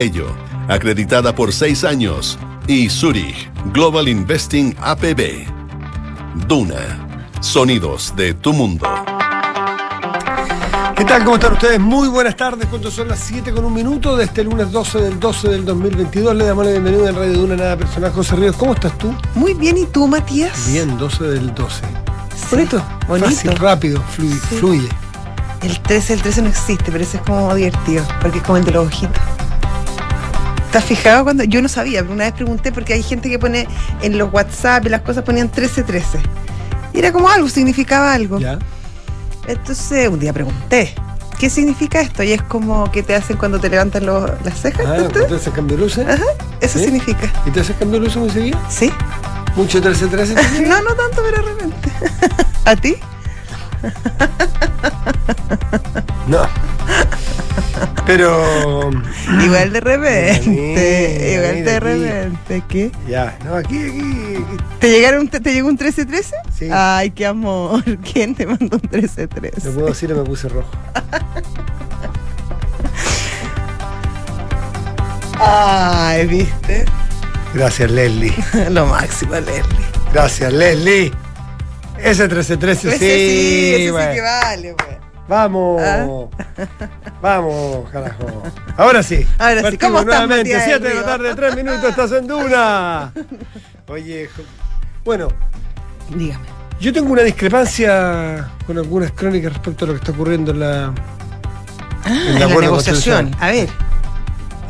Ello, acreditada por seis años, y Zurich Global Investing APB. Duna, sonidos de tu mundo. ¿Qué tal? ¿Cómo están ustedes? Muy buenas tardes. ¿Cuánto son las 7 con un minuto de este lunes 12 del 12 del 2022? Le damos la bienvenida en Radio Duna Nada Personal. José Ríos, ¿cómo estás tú? Muy bien, ¿y tú, Matías? Bien, 12 del 12. Bonito, bonito. Fácil, rápido, fluye. Sí. fluye. El 13, el 13 no existe, pero ese es como divertido, porque es como el de los ojitos. ¿Te has fijado cuando.? Yo no sabía, pero una vez pregunté porque hay gente que pone en los WhatsApp y las cosas ponían 13-13. Y era como algo, significaba algo. ¿Ya? Entonces un día pregunté, ¿qué significa esto? Y es como que te hacen cuando te levantan los- las cejas. Ah. ¿te haces cambio de luces? Ajá, eso significa. ¿Y te haces cambio luces muy seguido? ¿Sí? ¿Mucho 13-13? No, no tanto, pero de repente. ¿A ti? no. Pero. Igual de repente. Igual de aquí. repente. ¿Qué? Ya, no, aquí, aquí. aquí. ¿Te, llegaron, te, te llegó un 13-13? Sí. Ay, qué amor. ¿Quién te mandó un No 13-13? puedo decir, me puse rojo. Ay, ¿viste? Gracias, Leslie. Lo máximo, Leslie. Gracias, Leslie. Ese 13-13, sí. Sí, ese bueno. sí que vale, pues. Vamos. ¿Ah? Vamos, carajo. Ahora sí. Ahora sí. ¿Cómo estás, nuevamente. Matías 7 de la tarde, 3 minutos, estás en Duna. Oye, bueno, Dígame. yo tengo una discrepancia con algunas crónicas respecto a lo que está ocurriendo en la. Ah, en la acuerdo negociación. constitucional. A ver.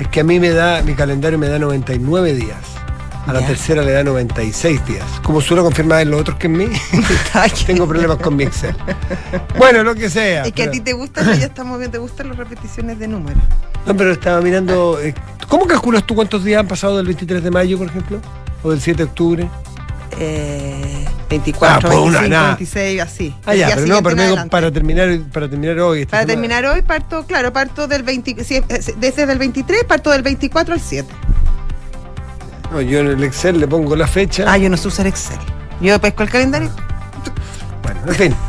Es que a mí me da, mi calendario me da 99 días. A la Ya. tercera le da 96 días. Como suelo confirmar en los otros que en mí, tengo problemas con mi Excel. Bueno, lo que sea. Es que a pero- ti te gustan, ya estamos bien, te gustan las repeticiones de números. No, pero estaba mirando. eh, ¿Cómo calculas tú cuántos días han pasado del 23 de mayo, por ejemplo? ¿O del 7 de octubre? Eh, 24, Ah, pues una, 25, nada. 26, así. Ah, ya, pero no, pero digo, para terminar, para terminar hoy. esta Para semana. terminar hoy parto, claro, parto del 20, sí, eh, desde el 23 parto del 24 al 7. No, yo en el Excel le pongo la fecha. Ah, yo no sé usar Excel. Yo pesco el calendario. Bueno, en fin.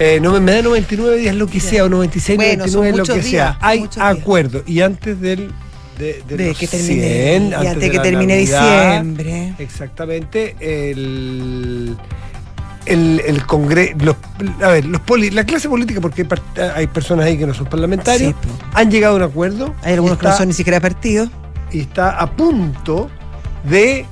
Eh, no, me, me da 99 días lo que sea, o 96, Bueno, son 99, lo que días, sea. Hay muchos días. acuerdo. Y antes del. De, de De los que termine, 100, y antes de que termine Navidad, diciembre. Exactamente. El. El, el Congreso. A ver, los poli- la clase política, porque hay, personas ahí que no son parlamentarios, Sí, han llegado a un acuerdo. Hay algunos que no son ni siquiera partidos. y está a punto de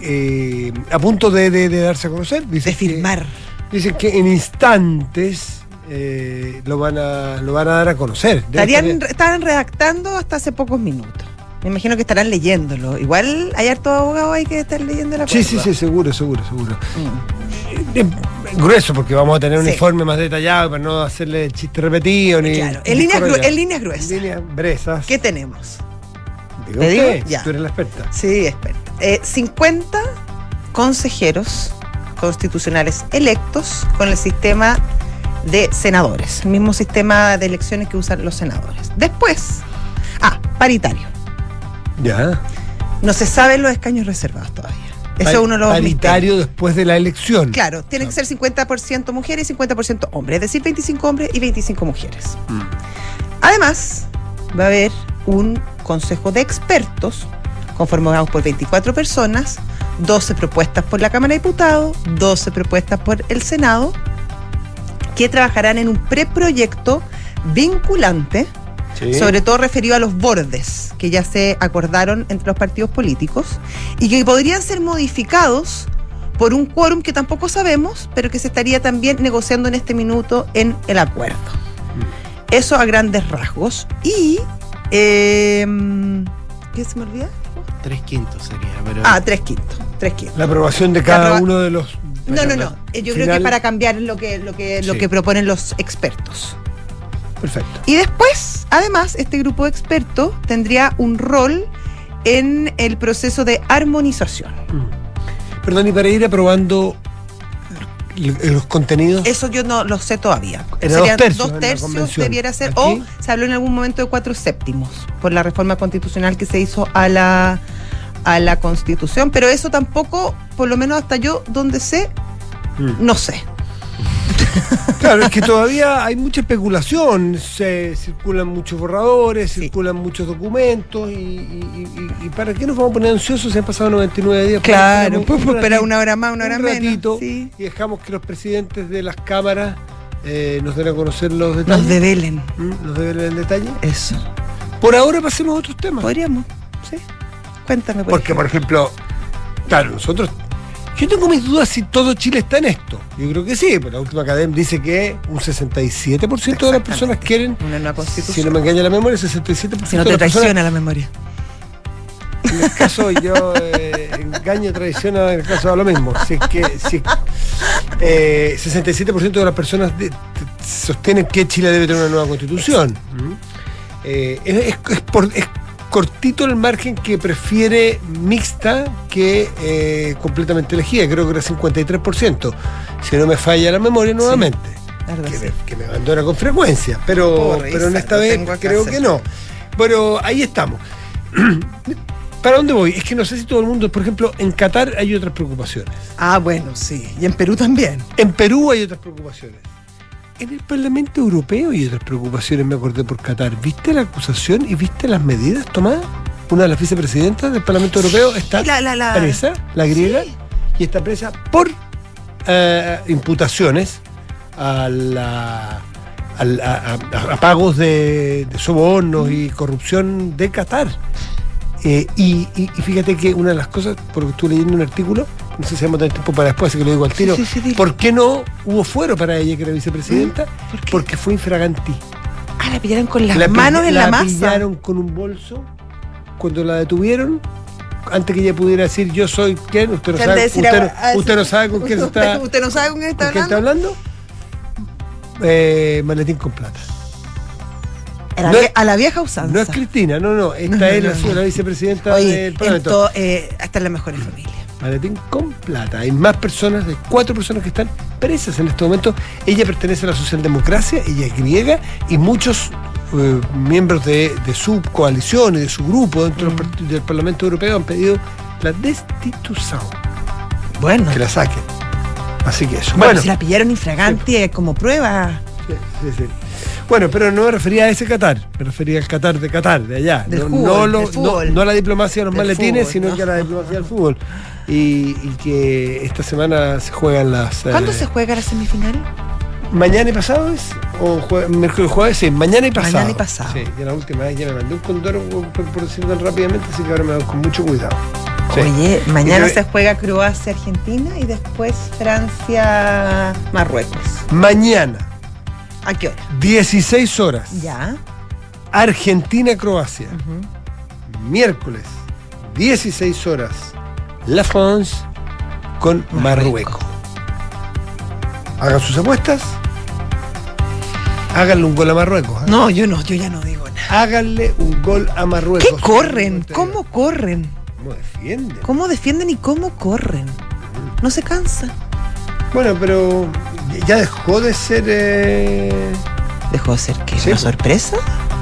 eh, a punto de, de- de darse a conocer. Dicen De que- firmar. dicen que en instantes eh, lo van a lo van a dar a conocer. Estarían, estar- estaban redactando hasta hace pocos minutos. Me imagino que estarán leyéndolo. Igual hay harto abogado ahí que estar leyendo la Sí, sí, sí, seguro, seguro, seguro. Mm. Eh, grueso, porque vamos a tener un informe más detallado para no hacerle chiste repetido ni. Claro, en líneas, gru- en líneas gruesas. En líneas brezas. ¿Qué tenemos? Diga ¿Te digo? usted, Ya. Tú eres la experta. Sí, experta. Eh, 50 consejeros constitucionales electos con el sistema de senadores, el mismo sistema de elecciones que usan los senadores. Después, ah, paritario. Ya. No se saben los escaños reservados todavía. Eso es uno de los Paritario después de la elección. Claro, tiene que ser 50% mujeres y 50% hombres, es decir, 25 hombres y 25 mujeres. Mm. Además, va a haber un consejo de expertos conformado por 24 personas, 12 propuestas por la Cámara de Diputados, 12 propuestas por el Senado, que trabajarán en un preproyecto vinculante, Sí. sobre todo referido a los bordes que ya se acordaron entre los partidos políticos y que podrían ser modificados por un quórum que tampoco sabemos, pero que se estaría también negociando en este minuto en el acuerdo. Eso a grandes rasgos. Y. eh, ¿Qué se me olvida? Tres quintos sería, pero. Ah, tres quintos. Tres quintos. La aprobación de cada aproba- uno de los. No, no, no. Yo creo que para cambiar lo que, lo que, lo que proponen los expertos. Perfecto. Y después, además, este grupo de expertos tendría un rol en el proceso de armonización. Perdón, y para ir aprobando los contenidos. Eso yo no lo sé todavía. Era dos tercios la convención. debiera ser, Aquí- o se habló en algún momento de cuatro séptimos por la reforma constitucional que se hizo a la, a la constitución, pero eso tampoco, por lo menos hasta yo donde sé, Mm. no sé. Claro, es que todavía hay mucha especulación, se circulan muchos borradores, Sí. circulan muchos documentos y, y- y- y ¿para qué nos vamos a poner ansiosos si han pasado 99 días? Claro, Pues pues esperamos esperar una hora más, una hora un menos. ratito, Sí. y dejamos que los presidentes de las cámaras eh, nos den a conocer los detalles. Nos develen. ¿Mm? Nos deben el detalle. Eso. Por ahora pasemos a otros temas. Podríamos, sí. Cuéntame. por Porque, por ejemplo, claro, nosotros. Yo tengo mis dudas si todo Chile está en esto. Yo creo que sí, pero la última academia dice que un 67% de las personas quieren, Una nueva si constitución. no me engaña la memoria, 67% Si no te traiciona la memoria. En el caso yo eh, engaño, traiciona, en el caso da lo mismo. Si es que si, eh, 67% de las personas de- sostienen que Chile debe tener una nueva constitución. Eh, es, es- es por- es cortito el margen que prefiere mixta que eh, completamente elegida, creo que era 53%. Si no me falla la memoria nuevamente. Que me, que me abandona con frecuencia, pero, pero en esta vez creo que no. Bueno, ahí estamos. ¿Para dónde voy? Es que no sé si todo el mundo, por ejemplo, en Qatar hay otras preocupaciones. Ah, bueno, sí. Y en Perú también. En Perú hay otras preocupaciones. En el Parlamento Europeo hay otras preocupaciones, me acordé por Qatar. ¿Viste la acusación y viste las medidas tomadas? Una de las vicepresidentas del Parlamento Europeo está Sí, la- la- la- presa, la griega, Sí. y está presa por eh, imputaciones a, la- a- a- a pagos de, de sobornos y corrupción de Qatar. Eh, y, y- y fíjate que una de las cosas, porque estuve leyendo un artículo, no sé si vamos a tener tiempo para después, así que lo digo al tiro, sí, sí, dilo. ¿por qué no hubo fuero para ella, que era vicepresidenta? ¿Por qué? Porque fue infraganti. Ah, la pillaron con las La manos en la, masa. pillaron con un bolso cuando la detuvieron. Antes que ella pudiera decir yo soy quién, usted no sabe, usted, a- a- usted no sabe con quién está, Usted no sabe con quién está con quién está hablando. Eh, maletín con plata. A la, No vie- es- a la vieja usanza. No es Cristina, no, no. Esta No, es la, no, no. la vicepresidenta Oye, del en Parlamento. to- eh, hasta en las mejores familias. Maletín con plata. Hay más personas, hay cuatro personas que están presas en este momento. Ella pertenece a la socialdemocracia, ella es griega y muchos eh, miembros de, de su coalición y de su grupo dentro del Mm. del Parlamento Europeo han pedido la destitución, Bueno. que la saquen. Así que eso. Bueno, Bueno, si la pillaron infragante como prueba sí, sí, sí. Bueno, pero no me refería a ese Qatar, me refería al Qatar de Qatar, de allá. Del no, fútbol, no, lo- del no- fútbol. no a la diplomacia de los Del maletines, fútbol, sino ¿no? que a la diplomacia del fútbol. Y, y que esta semana se juegan las. ¿Cuándo eh, se juega la semifinal? ¿Mañana y pasado es? ¿O jue- miércoles y jueves? Sí, mañana y pasado. Mañana y pasado. Sí, ya la última vez ya me mandé un condoro por, por, decirlo tan rápidamente, así que ahora me voy con mucho cuidado. Sí. Oye, mañana se juega Croacia-Argentina y después Francia-Marruecos. Mañana, ¿A qué hora? 16 horas, Ya. Argentina-Croacia. Miércoles, 16 horas, La France con Marruecos. Marruecos. Hagan sus apuestas. Háganle un gol a Marruecos. ¿eh? No, yo no, yo ya no digo nada. Háganle un gol a Marruecos. ¿Qué corren? ¿Cómo corren? ¿Cómo defienden? ¿Cómo defienden y cómo corren? No se cansan. Bueno, pero ya dejó de ser. eh, ¿Dejó de ser qué? Sí, ¿Una po. sorpresa?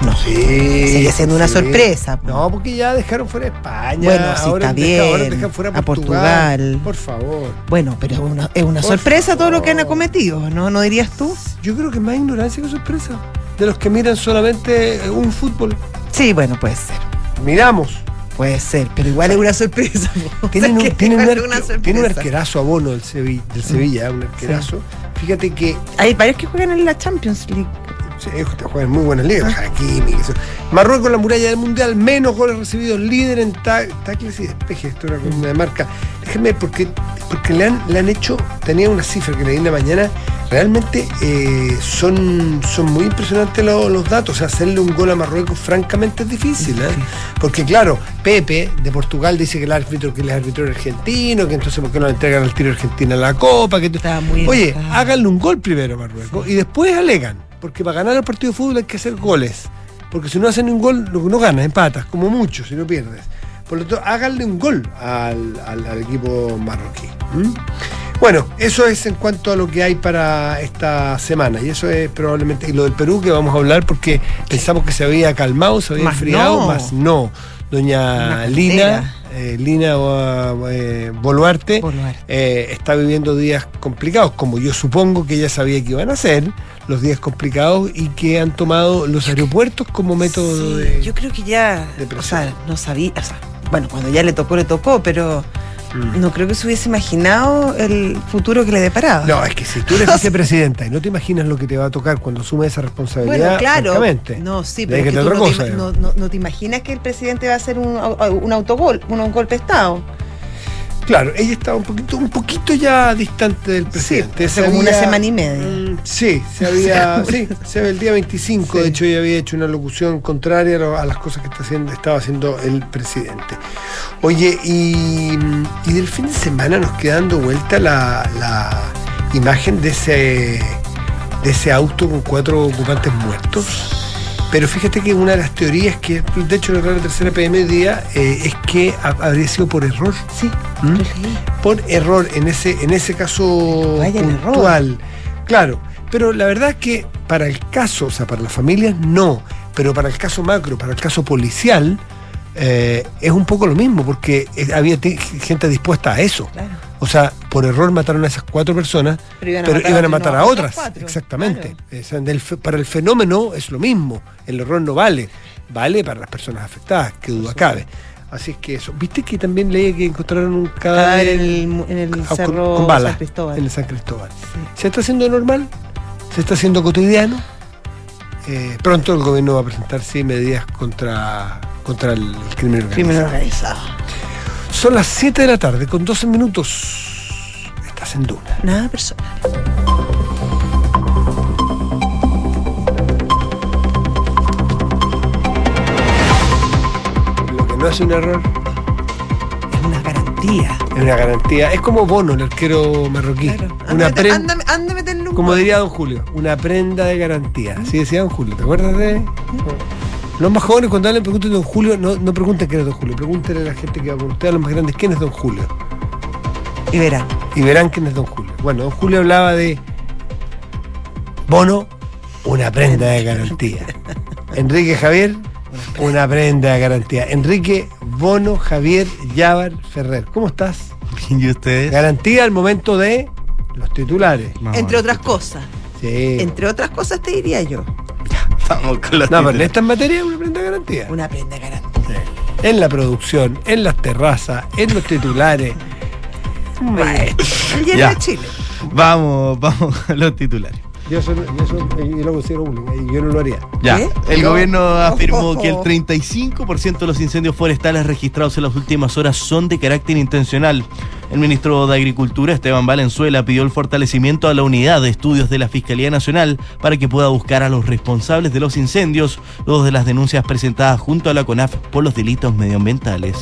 No. Sí. Sigue siendo una sorpresa, po. No, porque ya dejaron fuera España. Bueno, sí, ahora está deja- ahora bien. dejan fuera a Portugal. Portugal. Por favor. Bueno, pero es una, es una sorpresa todo lo que han acometido, ¿no? ¿No dirías tú? Yo creo que más ignorancia que sorpresa. De los que miran solamente eh, un fútbol. Sí, bueno, puede ser. Miramos. Puede ser, pero igual es una sorpresa. Tienen un, tienen un es arque- una sorpresa. tiene un arquerazo a bono del Sevilla, del Sevilla un arquerazo. Fíjate que Hay varios que juegan en la Champions League. Sí, te juegan muy buenas ligas, Hakimi, eso. Marruecos, la muralla del mundial, menos goles recibidos, líder en ta- tackles y despeje. Esto era como una marca. Déjenme, porque, porque le, han, le han hecho, tenía una cifra que leí en la mañana, realmente eh, son, son muy impresionantes lo- los datos. O sea, hacerle un gol a Marruecos, francamente, es difícil. ¿eh? Porque, claro, Pepe de Portugal dice que el árbitro, que el árbitro era argentino, que entonces, ¿por qué no le entregan al tiro Argentina la copa? Que Estaba muy Oye, enojado. háganle un gol primero a Marruecos y después alegan. Porque para ganar el partido de fútbol hay que hacer goles. Porque si no hacen un gol, lo que no ganas, empatas, como mucho, si no pierdes. Por lo tanto, háganle un gol al, al- al equipo marroquí. ¿m? Bueno, eso es en cuanto a lo que hay para esta semana. Y eso es probablemente. Y lo del Perú que vamos a hablar porque pensamos que se había calmado, se había Más enfriado, no. más no. Doña Lina, eh, Lina eh, Boluarte, Boluarte. eh, está viviendo días complicados, como yo supongo que ella sabía que iban a ser, los días complicados y que han tomado los aeropuertos como método Sí, de... Yo creo que ya, o sea, no sabía, o sea, bueno, cuando ya le tocó, le tocó, pero Mm. no creo que se hubiese imaginado el futuro que le deparaba. No, es que si tú eres vicepresidenta y no te imaginas lo que te va a tocar cuando asumes esa responsabilidad, Bueno, claro. No, sí, pero es que te tú otra no, cosa, te, no, no- no te imaginas que el presidente va a hacer un, un autogol, un, un golpe de Estado. Claro, ella estaba un poquito, un poquito ya distante del presidente. hace Se como una semana y media. Mm, Sí, se había, sí, se había el día 25, de Sí. hecho ella había hecho una locución contraria a las cosas que está haciendo, estaba haciendo el presidente. Oye, y, y del fin de semana nos queda dando vuelta la, la imagen de ese, de ese auto con cuatro ocupantes muertos. Pero fíjate que una de las teorías que, de hecho, en la tercera PM día eh, es que ha- habría sido por error. Sí, ¿Mm? lo por error en ese, en ese caso Vaya puntual. Claro, pero la verdad es que para el caso, o sea, para las familias no, pero para el caso macro, para el caso policial, eh, es un poco lo mismo, porque eh, había gente dispuesta a eso. Claro. O sea, por error mataron a esas cuatro personas, Pero iban a pero matar iban a a matar a otras Exactamente. O sea, del fe- para el fenómeno es lo mismo. El error no vale. Vale para las personas afectadas, que duda cabe. Así es que eso. ¿Viste que también leí que encontraron un Cadáver en el, en cerro con bala San Cristóbal. en el San Cristóbal. ¿Se está haciendo normal? ¿Se está haciendo cotidiano? Eh, pronto el gobierno va a presentar sí, medidas contra, contra el, el crimen organizado. Crimen organizado. Son las 7 de la tarde, con 12 minutos. Estás en Duna. Nada personal. Lo que no es un error Es una garantía. es una garantía. Es como Bono, el arquero marroquí. Claro. Una a meterle un como diría don Julio, una prenda de garantía. Así decía don Julio. ¿Te acuerdas de.? Los más jóvenes cuando hablan pregunten don Julio, no, no pregunten quién es don Julio, pregúntenle a la gente que va con usted, a los más grandes, quién es don Julio. Y verán. y verán quién es Don Julio. Bueno, Don Julio hablaba de Bono, una prenda de garantía. Enrique Javier, una prenda de garantía. Enrique Bono Javier Llávar Ferrer. ¿Cómo estás? ¿Y ustedes? Garantía al momento de los titulares. Vamos Entre otras cosas. Sí. Entre otras cosas te diría yo. Vamos con los No, pero en esta materia es una prenda de garantía. Una prenda garantía. En la producción, en las terrazas, en los titulares. Maestro. El de Chile. Vamos, vamos con los titulares. Yo, soy- yo lo considero bullying, y yo no lo haría. Ya, ¿Qué? el No. gobierno afirmó que el Ojo. 35% de los incendios forestales registrados en las últimas horas son de carácter intencional. El ministro de Agricultura, Esteban Valenzuela, pidió el fortalecimiento a la unidad de estudios de la Fiscalía Nacional para que pueda buscar a los responsables de los incendios, luego de las denuncias presentadas junto a la CONAF por los delitos medioambientales.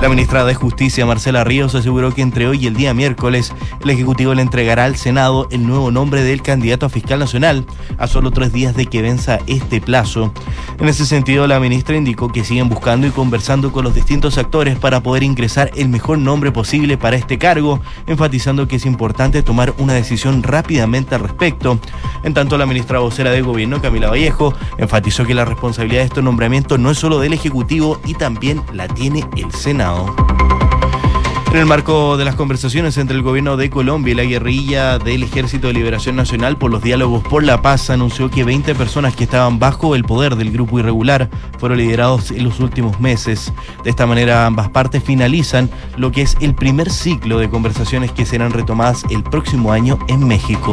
La ministra de Justicia, Marcela Ríos, aseguró que entre hoy y el día miércoles, el Ejecutivo le entregará al Senado el nuevo nombre del candidato a fiscal nacional, a solo tres días de que venza este plazo. En ese sentido, la ministra indicó que siguen buscando y conversando con los distintos actores para poder ingresar el mejor nombre posible para este cargo, enfatizando que es importante tomar una decisión rápidamente al respecto. En tanto, la ministra vocera de Gobierno, Camila Vallejo, enfatizó que la responsabilidad de estos nombramientos no es solo del Ejecutivo y también la tiene el Senado. En el marco de las conversaciones entre el gobierno de Colombia y la guerrilla del Ejército de Liberación Nacional por los diálogos por la paz, anunció que 20 personas que estaban bajo el poder del grupo irregular fueron liderados en los últimos meses. De esta manera, ambas partes finalizan lo que es el primer ciclo de conversaciones que serán retomadas el próximo año en México.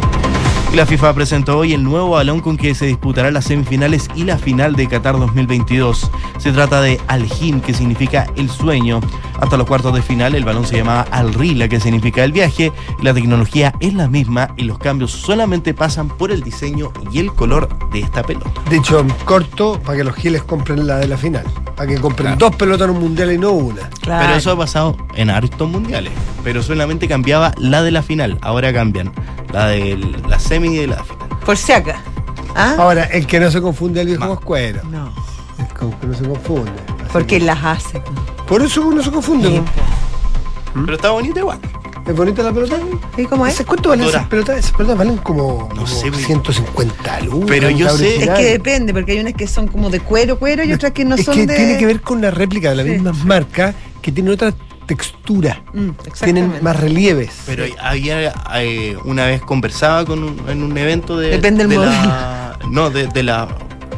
La FIFA presentó hoy el nuevo balón con que se disputarán las semifinales y la final de Qatar 2022. Se trata de Al-Hin, que significa el sueño. Hasta los cuartos de final el balón se llamaba Al-Rila, que significa el viaje. La tecnología es la misma y los cambios solamente pasan por el diseño y el color de esta pelota. Dicho en corto, para que los giles compren la de la final. Para que compren Claro. dos pelotas en un mundial y no una. Claro. Pero eso ha pasado en hartos mundiales. Pero solamente cambiaba la de la final. Ahora cambian la de la semi y de la final. Por si acá. ¿Ah? Ahora, el que no se confunde el viejo No. Pascuero. No. El que no se confunde. Porque que- las hace. Por eso uno se confunde. Sí, ¿no? Pero está bonito igual. ¿Es bonita la pelota? ¿Y cómo es? ¿Ese cuánto valen esas pelotas? Esas pelotas valen como, No como sé, güey. 150 lucas. Pero yo la sé- Es que depende, porque hay unas que son como de cuero, cuero y otras que no es son que de. tiene que ver con la réplica de las Sí. mismas marcas que tienen otra textura, Mm, tienen más relieves. Pero había eh, una vez conversaba con un- en un evento de, Depende del de modelo. la no de, de la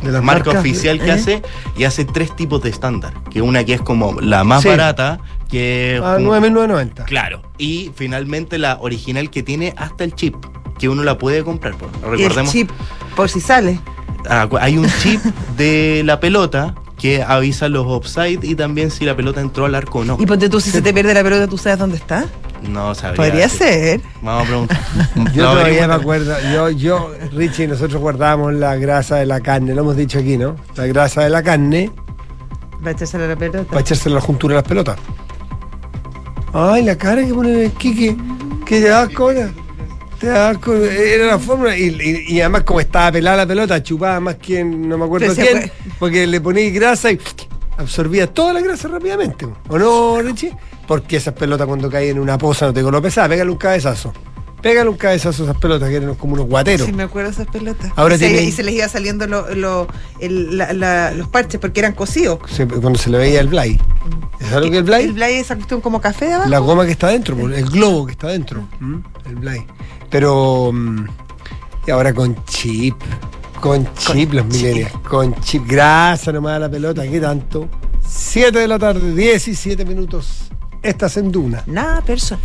De las marca marcas, oficial que ¿eh? hace y hace tres tipos de estándar, que una que es como la más Sí. barata, que es a un- 9.990. claro, y finalmente la original que tiene hasta el chip, que uno la puede comprar. pues. Y el Recordemos, chip, por si sale. ah, hay un chip de la pelota que avisa los offside y también si la pelota entró al arco o no. Y ponte tú, si se te pierde la pelota, ¿tú sabes dónde está? No sabría. Podría decir. ser. Vamos a preguntar. Yo No, todavía me acuerdo, yo, yo, Richie, nosotros guardábamos la grasa de la carne, lo hemos dicho aquí, ¿no? La grasa de la carne Va a echársela la pelota. para echarse la juntura a las pelotas. Ay, la cara que pone el Kike, que te da asco. Te da asco, era la fórmula. Y, y- y además, como estaba pelada la pelota, chupaba más que no me acuerdo Pero quién, porque le ponía grasa y absorbía toda la grasa rápidamente. ¿O no, Richie? Porque esas pelotas cuando caen en una poza no te lo pesada, pégale un cabezazo. Pégale un cabezazo a esas pelotas que eran como unos guateros. Sí, me acuerdo de esas pelotas. Ahora y, se, y se les iba saliendo lo- lo- el- la- la- los parches porque eran cosidos. Se- cuando se le veía el blay. ¿Sabes lo que es el blay? El blay es cuestión como café de abajo. La goma que está dentro, pues, el globo que está dentro. El blay. Pero. mm, Y ahora con chip. Con chip los millennials. Con chip. Grasa nomás a la pelota. ¿Qué tanto? 7 de la tarde, 17 minutos. Estás en Duna. Nada personal.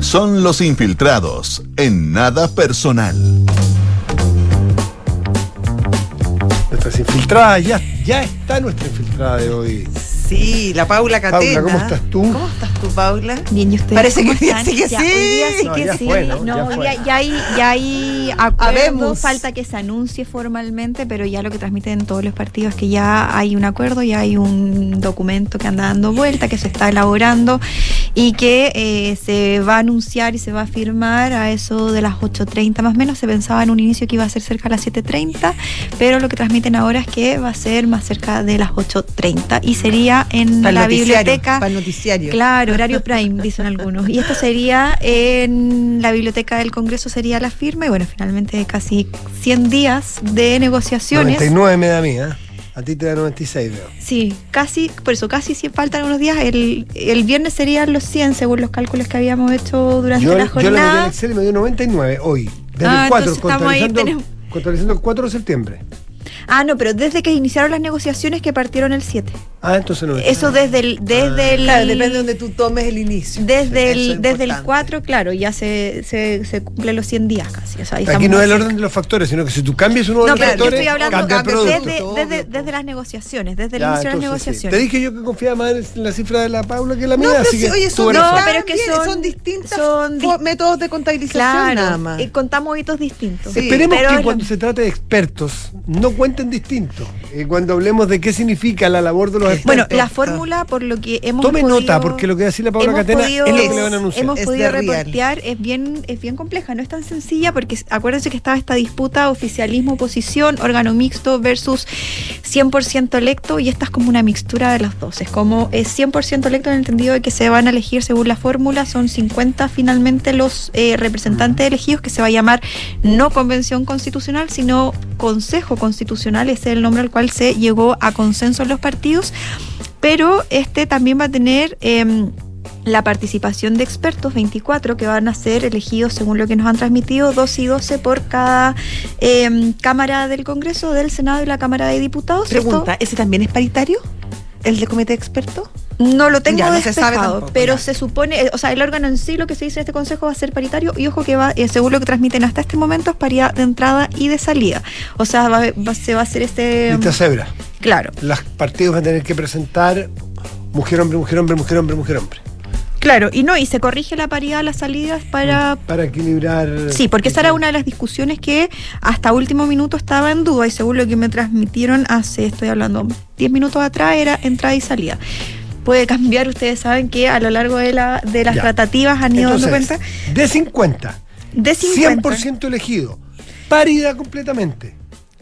Son los infiltrados en nada personal. Nuestras infiltradas. Ya, ya está nuestra infiltrada de hoy. Sí, la Paula Catena. Paula, ¿cómo estás tú? ¿Cómo estás tú, Paula? Bien, ¿y ustedes Parece que están? sí, que Ya, sí. Hoy día sí No, que ya sí. fue, ¿no? Ya ya hay, ya hay acuerdo, falta que se anuncie formalmente, pero ya lo que transmiten en todos los partidos es que ya hay un acuerdo, ya hay un documento que anda dando vuelta, que se está elaborando y que eh, se va a anunciar y se va a firmar a eso de las 8.30 más o menos. Se pensaba en un inicio que iba a ser cerca de las 7.30, pero lo que transmiten ahora es que va a ser más cerca de las 8.30 y sería en Para la biblioteca. Para el noticiario. Claro, horario prime, dicen algunos. Y esto sería en la biblioteca del Congreso, sería la firma. Y bueno, finalmente casi 100 días de negociaciones. 99 me da a mí, ¿eh? A ti te da 96, veo. Sí, casi, por eso casi 100 faltan unos días. El, el viernes serían los 100, según los cálculos que habíamos hecho durante Yo, la yo le metí en jornada. Excel y me dio 99 hoy. Desde Ah, el 4, entonces estamos ahí, contabilizando, tenemos- contabilizando el 4 de septiembre. Ah, no, pero desde que iniciaron las negociaciones que partieron el 7. Ah, entonces no. Eso desde el, desde el Claro, depende de donde tú tomes el inicio. Desde Eso es el, desde el importante. 4, claro, ya se, se, se cumplen los 100 días casi. O sea, ahí Aquí no es el cerca. orden de los factores, sino que si tú cambias uno de No, los pero yo factores, estoy hablando cambia el cambia producto. desde, desde, desde las negociaciones, desde el Ya, inicio de las entonces sí. negociaciones. Te dije yo que confiaba más en la cifra de la Paula que la mía, No, pero así sí, que oye, son. No, pero es que son- son distintas son di- métodos de contabilización Claro, nada más. eh, contamos hitos distintos. Sí, Esperemos pero que es cuando se trate de expertos no cuenten distinto. Eh, cuando hablemos de qué significa la labor de los Bueno, la fórmula, por lo que hemos Tome podido- nota, porque lo que va a decir la Paula Catena podido- es lo que le van a anunciar. Hemos Es podido reportear, es bien, es bien compleja, no es tan sencilla, porque acuérdense que estaba esta disputa oficialismo-oposición, órgano mixto versus 100% electo, y esta es como una mixtura de los dos. Es como es 100% electo en el entendido de que se van a elegir según la fórmula, son 50 finalmente los eh, representantes elegidos, que se va a llamar no convención constitucional, sino Consejo Constitucional, ese es el nombre al cual se llegó a consenso en los partidos, pero este también va a tener... em, la participación de expertos, 24, que van a ser elegidos según lo que nos han transmitido, 12 y 12 por cada em, Cámara del Congreso, del Senado y la Cámara de Diputados. Pregunta, ¿ese también es paritario? ¿El de comité? Esto no lo tengo Ya, no se despejado, sabe tampoco, pero ya. se supone, eh, o sea, el órgano en sí, lo que se dice en este consejo va a ser paritario y ojo que va, eh, según lo que transmiten hasta este momento, es paridad de entrada y de salida. O sea, va- va- se va a hacer este... Lista cebra. Claro, Los partidos van a tener que presentar mujer, hombre, mujer, hombre, mujer, hombre, mujer, hombre. claro, y no, y se corrige la paridad a las salidas para Para equilibrar. Sí, porque esa era una de las discusiones que hasta último minuto estaba en duda y según lo que me transmitieron hace, estoy hablando, 10 minutos atrás era entrada y salida. Puede cambiar, ustedes saben que a lo largo de, la, de las Ya. tratativas han ido dando cuenta de 50, de 50. 100% elegido. Paridad completamente.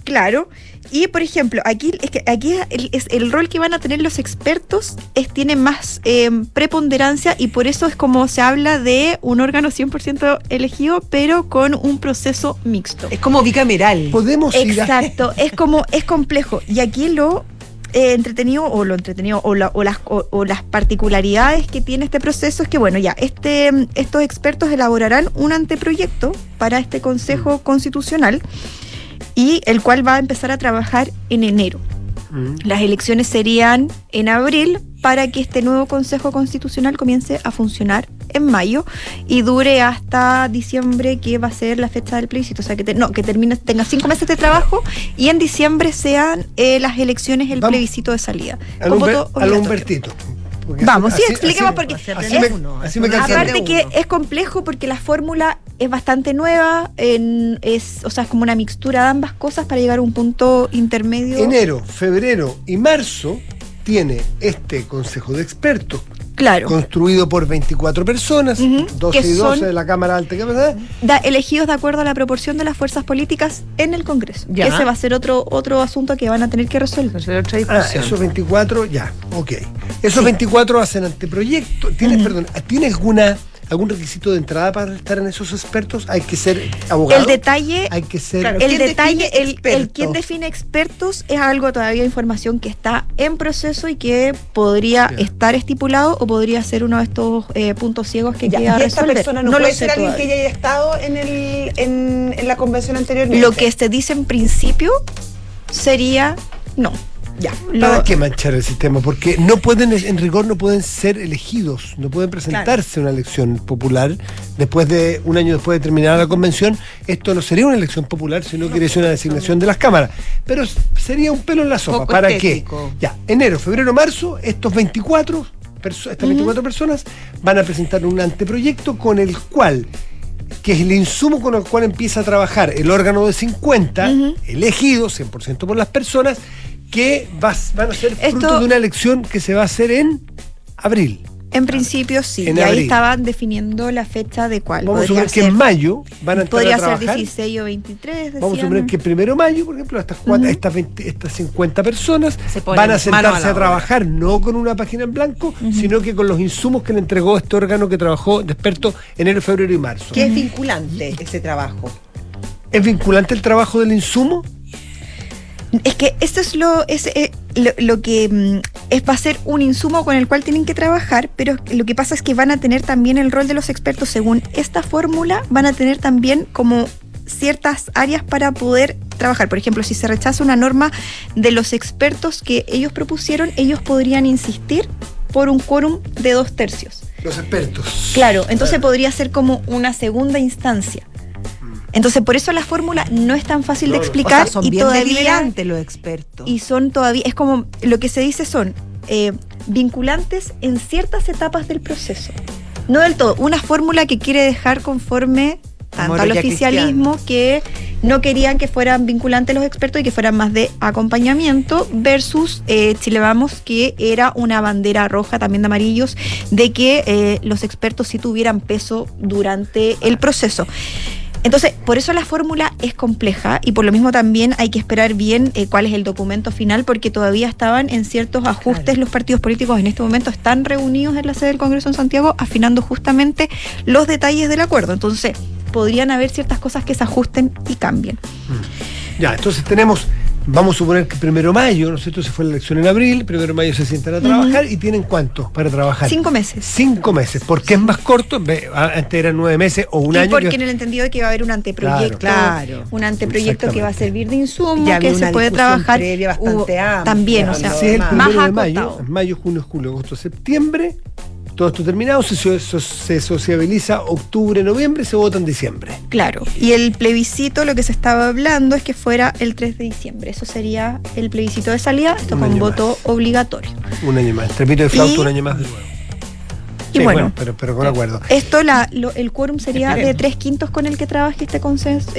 Claro. Y por ejemplo, aquí es que aquí es el, es el rol que van a tener los expertos es tiene más eh, preponderancia y por eso es como se habla de un órgano 100% elegido, pero con un proceso mixto. Es como bicameral. Podemos ir a- Exacto, es como es complejo y aquí lo eh, entretenido o lo entretenido o, la- o las, o- o las particularidades que tiene este proceso es que bueno ya este estos expertos elaborarán un anteproyecto para este Consejo Constitucional y el cual va a empezar a trabajar en enero. Mm. Las elecciones serían en abril para que este nuevo Consejo Constitucional comience a funcionar en mayo y dure hasta diciembre, que va a ser la fecha del plebiscito. O sea, que, te- no, que termine, tenga cinco meses de trabajo y en diciembre sean eh, las elecciones el Vamos. plebiscito de salida. a con lo Humber- voto a lo obligatorio. Humbertito. Porque Vamos, sí, expliquemos porque así es- me, uno, así es me una cansé. Aparte que uno. es complejo porque la fórmula es bastante nueva, en- es, o sea, es como una mixtura de ambas cosas para llegar a un punto intermedio. Enero, febrero y marzo tiene este consejo de expertos Claro. construido por 24 personas, Ujú, 12 que y 12 son- de la Cámara Alta. ¿qué pasa? da- elegidos de acuerdo a la proporción de las fuerzas políticas en el Congreso. Ya. Ese va a ser otro, otro asunto que van a tener que resolver. Ah, esos 24, ya, ok. Esos 24 hacen anteproyectos. ¿Tienes, perdón, ¿tiene alguna, algún requisito de entrada para estar en esos expertos? ¿Hay que ser abogado? El detalle, Hay que ser... Claro. el ¿quién detalle, el, el quien define expertos es algo todavía información que está en proceso y que podría estar estipulado o podría ser uno de estos eh, puntos ciegos que Ya, queda y esta resolver. persona no, lo puede ser alguien que ya haya estado en, el, en, en la convención anterior. Lo que se dice en principio sería no. Ya. ¿Para Lo- qué manchar el sistema? Porque no pueden, en rigor, no pueden ser elegidos, no pueden presentarse a una elección popular después de un año después de terminar la convención. Esto no sería una elección popular, sino que sería una designación de las cámaras. Pero sería un pelo en la sopa. Poco ¿Para estético. qué? Ya, enero, febrero, marzo, estos 24, perso- estas 24 personas van a presentar un anteproyecto con el cual que es el insumo con el cual empieza a trabajar el órgano de 50, Ujú. elegido 100% por las personas, que vas- van a ser fruto Esto- de una elección que se va a hacer en abril. En principio sí. En y ahí abril. estaban definiendo la fecha de cuál. Vamos a suponer que en ser- mayo van a entrar Podría a ser trabajar. 16 o 23. Vamos a decían. suponer que el primero de mayo, por ejemplo, estas, cuatro- Ujú. estas, 20 estas 50 personas van a sentarse a, trabajar no con una página en blanco, sino que con los insumos que le entregó este órgano que trabajó de experto enero, febrero y marzo. Que es vinculante ese trabajo. ¿Es vinculante el trabajo del insumo? Es que esto es lo, es, eh, lo, lo que mm, es, va a ser un insumo con el cual tienen que trabajar, pero lo que pasa es que van a tener también el rol de los expertos según esta fórmula, van a tener también como ciertas áreas para poder trabajar. Por ejemplo, si se rechaza una norma de los expertos que ellos propusieron, ellos podrían insistir por un quórum de dos tercios. Los expertos. Claro, entonces podría ser como una segunda instancia. Entonces, por eso la fórmula no es tan fácil de. O explicar sea, son y bien todavía los expertos. y son todavía, es como lo que se dice son eh, vinculantes en ciertas etapas del proceso. No del todo, una fórmula que quiere dejar conforme tanto al oficialismo que no querían que fueran vinculantes los expertos y que fueran más de acompañamiento versus eh, Chile Vamos que era una bandera roja también de amarillos de que eh, los expertos sí tuvieran peso durante el proceso. Entonces, por eso la fórmula es compleja y por lo mismo también hay que esperar bien eh, cuál es el documento final porque todavía estaban en ciertos ajustes. Claro. Los partidos políticos en este momento están reunidos en la sede del Congreso en Santiago afinando justamente los detalles del acuerdo. Entonces, podrían haber ciertas cosas que se ajusten y cambien. Ya, entonces tenemos, vamos a suponer que primero de mayo, ¿no es cierto? Se fue la elección en abril, primero de mayo se sientan a trabajar y tienen cuánto para trabajar. Cinco meses. Cinco meses, porque es más corto, antes eran nueve meses o un y año. porque que- en el entendido de que va a haber un anteproyecto, Claro. un anteproyecto que va a servir de insumo, Ya que se puede trabajar previa bastante hubo- amplia, también, o sea, más primero de mayo, acotado. mayo, junio, julio, agosto, septiembre, todo esto terminado, se, se sociabiliza octubre, noviembre, se vota en diciembre. Claro, y el plebiscito, lo que se estaba hablando es que fuera el 3 de diciembre. Eso sería el plebiscito de salida, esto Un con voto obligatorio. Un año más. Trepito de flauta, Y- un año más de nuevo. Y Sí, bueno, pero, pero con acuerdo. esto, la, lo- el quórum sería de tres quintos con el que trabaje este,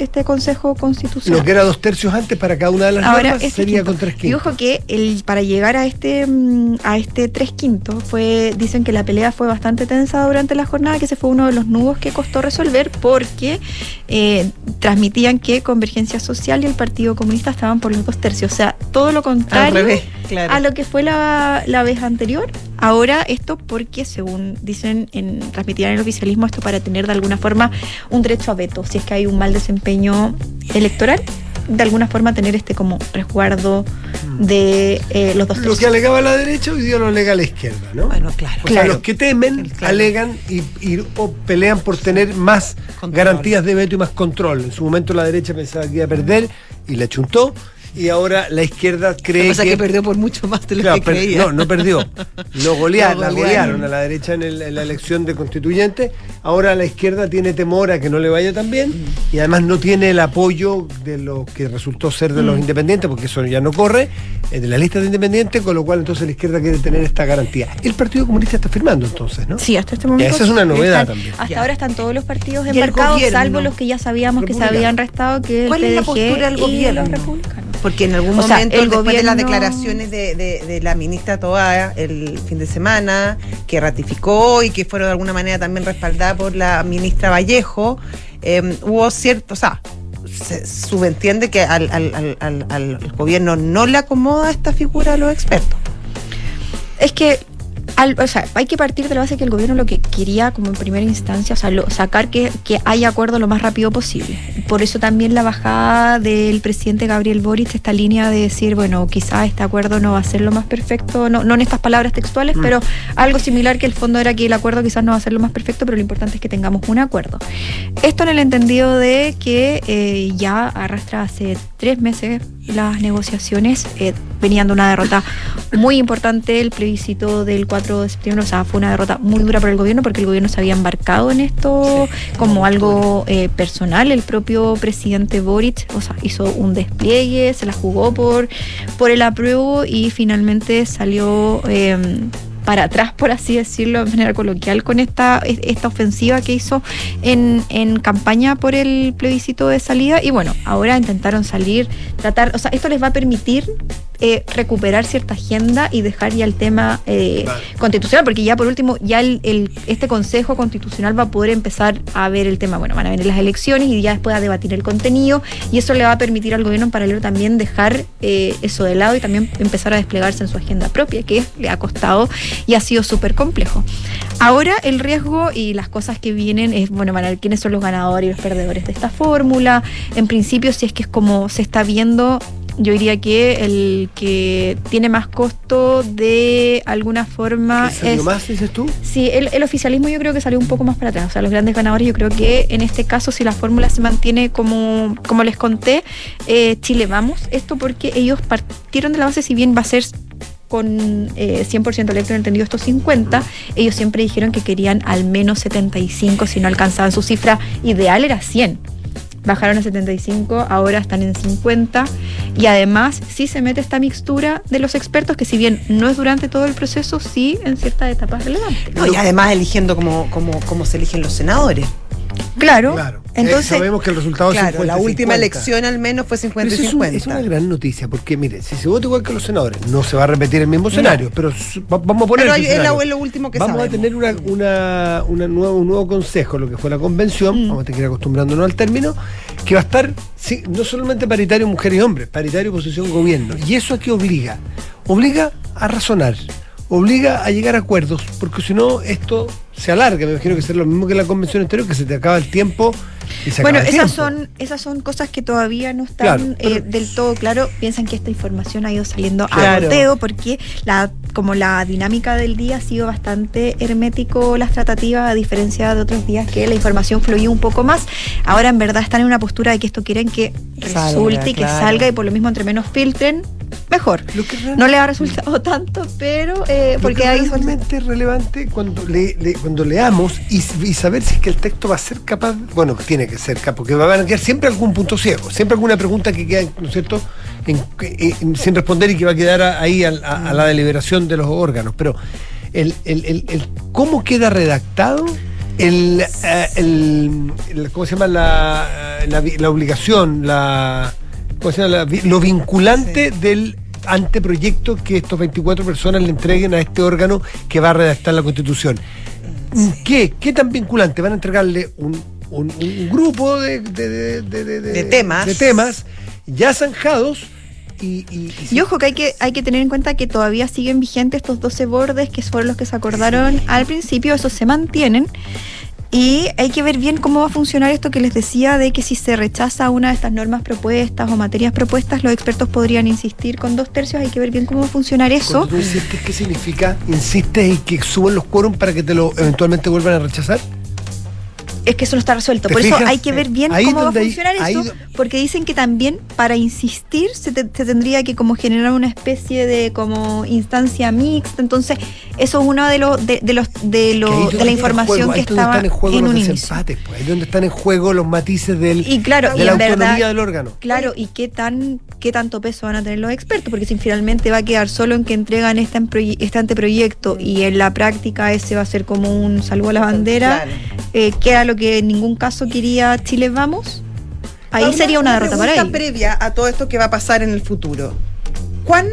este Consejo Constitucional. Lo que era dos tercios antes para cada una de las Ahora normas este sería quinto. con tres Y quintos. ojo que el, para llegar a este mm, a este tres quintos fue dicen que la pelea fue bastante tensa durante la jornada, que ese fue uno de los nudos que costó resolver porque eh, transmitían que Convergencia Social y el Partido Comunista estaban por los dos tercios, o sea, todo lo contrario revés, claro. a lo que fue la, la vez anterior. Ahora esto porque, según dicen, en, transmitían en el oficialismo, esto para tener de alguna forma un derecho a veto, si es que hay un mal desempeño electoral, de alguna forma tener este como resguardo de eh, los dos Lo que alegaba la derecha hoy día lo alega la izquierda, ¿no? Bueno, claro. O sea, Claro. los que temen Claro. alegan y, y- o pelean por tener más Control. garantías de veto y más control. En su momento la derecha pensaba que iba a perder y la chuntó. Y ahora la izquierda Lo que cree pasa que, que perdió por mucho más de lo Claro, que creía. no, no perdió. Lo golea- Lo la golearon. golearon a la derecha en, el- en la elección de constituyente. Ahora la izquierda tiene temor a que no le vaya tan bien Mm. y además no tiene el apoyo de lo que resultó ser de Mm. los independientes, porque eso ya no corre, eh, de la lista de independientes, con lo cual entonces la izquierda quiere tener esta garantía. El Partido Comunista está firmando entonces, ¿no? Sí, hasta este momento. esa es una novedad están- también. Hasta Ya. ahora están todos los partidos ¿Y el embarcados, gobierno? salvo los que ya sabíamos que se habían restado, que el ¿Cuál es la postura del gobierno? Porque en algún O sea, momento, el después de las declaraciones de, de- de la ministra Toa el fin de semana, que ratificó y que fueron de alguna manera también respaldadas por la ministra Vallejo, eh, hubo cierto, o sea, se subentiende que al, al- al- al- al gobierno no le acomoda esta figura a los expertos. Es que, al- o sea, hay que partir de la base que el gobierno lo que quería como en primera instancia, o sea, lo- sacar que, que haya acuerdo lo más rápido posible. Por eso también la bajada del presidente Gabriel Boric, esta línea de decir, bueno, quizás este acuerdo no va a ser lo más perfecto, no, no en estas palabras textuales, pero algo similar que el fondo era que el acuerdo quizás no va a ser lo más perfecto, pero lo importante es que tengamos un acuerdo. Esto en el entendido de que eh, ya arrastra hace tres meses las negociaciones, eh, venían de una derrota muy importante, el plebiscito del 4 de septiembre, o sea, fue una derrota muy dura para el gobierno porque el gobierno se había embarcado en esto como algo eh, personal, el propio presidente Boric, o sea, hizo un despliegue, se la jugó por, por el apruebo y finalmente salió... eh, para atrás, por así decirlo, de manera coloquial, con esta, esta ofensiva que hizo en, en campaña por el plebiscito de salida. Y bueno, ahora intentaron salir, tratar, o sea, esto les va a permitir eh, recuperar cierta agenda y dejar ya el tema eh, Vale. constitucional, porque ya por último, ya el, el- este Consejo Constitucional va a poder empezar a ver el tema, bueno, van a venir las elecciones y ya después a debatir el contenido y eso le va a permitir al gobierno en paralelo también dejar eh, eso de lado y también empezar a desplegarse en su agenda propia, que le ha costado y ha sido súper complejo. Ahora el riesgo y las cosas que vienen es, bueno, van a ver quiénes son los ganadores y los perdedores de esta fórmula. En principio, si es que es como se está viendo, yo diría que el que tiene más costo de alguna forma ¿Qué salió es... más, dices tú? Sí, el, el oficialismo yo creo que salió un poco más para atrás. O sea, los grandes ganadores, yo creo que en este caso, si la fórmula se mantiene como, como les conté, eh, Chile vamos. Esto porque ellos partieron de la base, si bien va a ser con eh, 100% electro entendido estos 50, ellos siempre dijeron que querían al menos 75 si no alcanzaban su cifra ideal era 100. Bajaron a 75, ahora están en 50 y además sí se mete esta mixtura de los expertos que si bien no es durante todo el proceso, sí en ciertas etapas relevantes. No, y además eligiendo como, como, como se eligen los senadores. Claro. Claro. Entonces, Eh, sabemos que el resultado es Claro, la 50-50. última elección al menos fue Pero 50 y eso es, un- 50. es una gran noticia, porque mire, si se vota igual que los senadores, no se va a repetir el mismo escenario, pero su- va- vamos a poner Pero hay- es, escenario. la- es lo último que Vamos sabemos. a tener una, una, una nuevo, un nuevo consejo, lo que fue la convención, Mm. vamos a tener que ir acostumbrándonos al término, que va a estar sí, no solamente paritario mujeres y hombres, paritario oposición gobierno. ¿Y eso a qué obliga? Obliga a razonar, obliga a llegar a acuerdos, porque si no esto se alarga, me imagino que será lo mismo que la convención anterior, que se te acaba el tiempo y se bueno, acaba el esas tiempo. son, esas son cosas que todavía no están Claro, pero- eh, del todo claro. Piensan que esta información ha ido saliendo a Claro. goteo porque la, como la dinámica del día ha sido bastante hermético las tratativas, a diferencia de otros días que la información fluyó un poco más. Ahora en verdad están en una postura de que esto quieren que Salga, resulte y que claro. salga y por lo mismo entre menos filtren, mejor. Lo que real- No le ha resultado tanto, pero eh, Lo porque que hay es realmente relevante cuando, le, le- cuando leamos y, y saber si es que el texto va a ser capaz, bueno, tiene que ser capaz, porque van a quedar siempre algún punto ciego, siempre alguna pregunta que queda, ¿no es cierto?, en- en- sin responder y que va a quedar ahí a, a la deliberación de los órganos. Pero el, el- el- el cómo queda redactado el, eh, el- ¿cómo se llama? La, eh, la, obligación, la, ¿cómo se llama? La lo vinculante del anteproyecto que estos 24 personas le entreguen a este órgano que va a redactar la Constitución. ¿Qué? ¿Qué tan vinculante? Van a entregarle un, un- un grupo de, de- de- de- De temas. de temas ya zanjados y, y- y- Y ojo que hay que hay que tener en cuenta que todavía siguen vigentes estos 12 bordes que fueron los que se acordaron al principio, esos se mantienen. Y hay que ver bien cómo va a funcionar esto que les decía de que si se rechaza una de estas normas propuestas o materias propuestas, los expertos podrían insistir con dos tercios. Hay que ver bien cómo va a funcionar eso. Cuando tú insistes, ¿qué significa? ¿Insistes y que suban los quórum para que te lo eventualmente vuelvan a rechazar? Es que eso no está resuelto. ¿Te Por eso hay que ver bien Ahí cómo va a hay- funcionar ahí eso, do- porque dicen que también para insistir se, te- se tendría que como generar una especie de como instancia mixta. Entonces, eso es uno de los de, de los de, lo- de la información que ahí es donde estaba están en juego en los un inicio. desempates, pues, ahí donde están en juego los matices del, Y claro, de y la en autonomía verdad, del órgano. Claro, y qué tan qué tanto peso van a tener los expertos, porque si finalmente va a quedar solo en que entregan este, este anteproyecto y en la práctica ese va a ser como un salvo a la bandera, Claro. Eh, que era lo que en ningún caso quería Chile Vamos, ahí sería una derrota para ellos. previa a todo esto que va a pasar en el futuro. ¿Cuán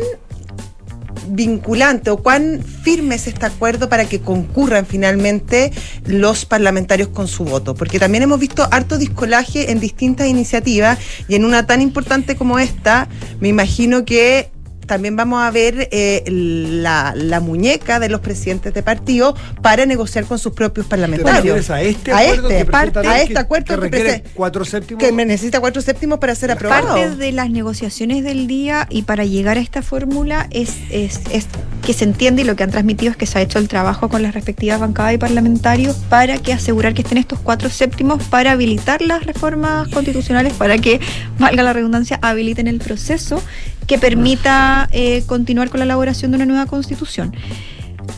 vinculante o cuán firme es este acuerdo para que concurran finalmente los parlamentarios con su voto? Porque también hemos visto harto discolaje en distintas iniciativas y en una tan importante como esta, me imagino que también vamos a ver eh, la, la muñeca de los presidentes de partido para negociar con sus propios ¿Te parlamentarios. a este A acuerdo este, que parte- a este acuerdo que que cuatro séptimos? que me necesita cuatro séptimos para ser aprobado. Parte de las negociaciones del día y para llegar a esta fórmula es, es, es que se entiende y lo que han transmitido es que se ha hecho el trabajo con las respectivas bancadas y parlamentarios para que asegurar que estén estos cuatro séptimos para habilitar las reformas constitucionales, para que, valga la redundancia, habiliten el proceso que permita eh, continuar con la elaboración de una nueva constitución.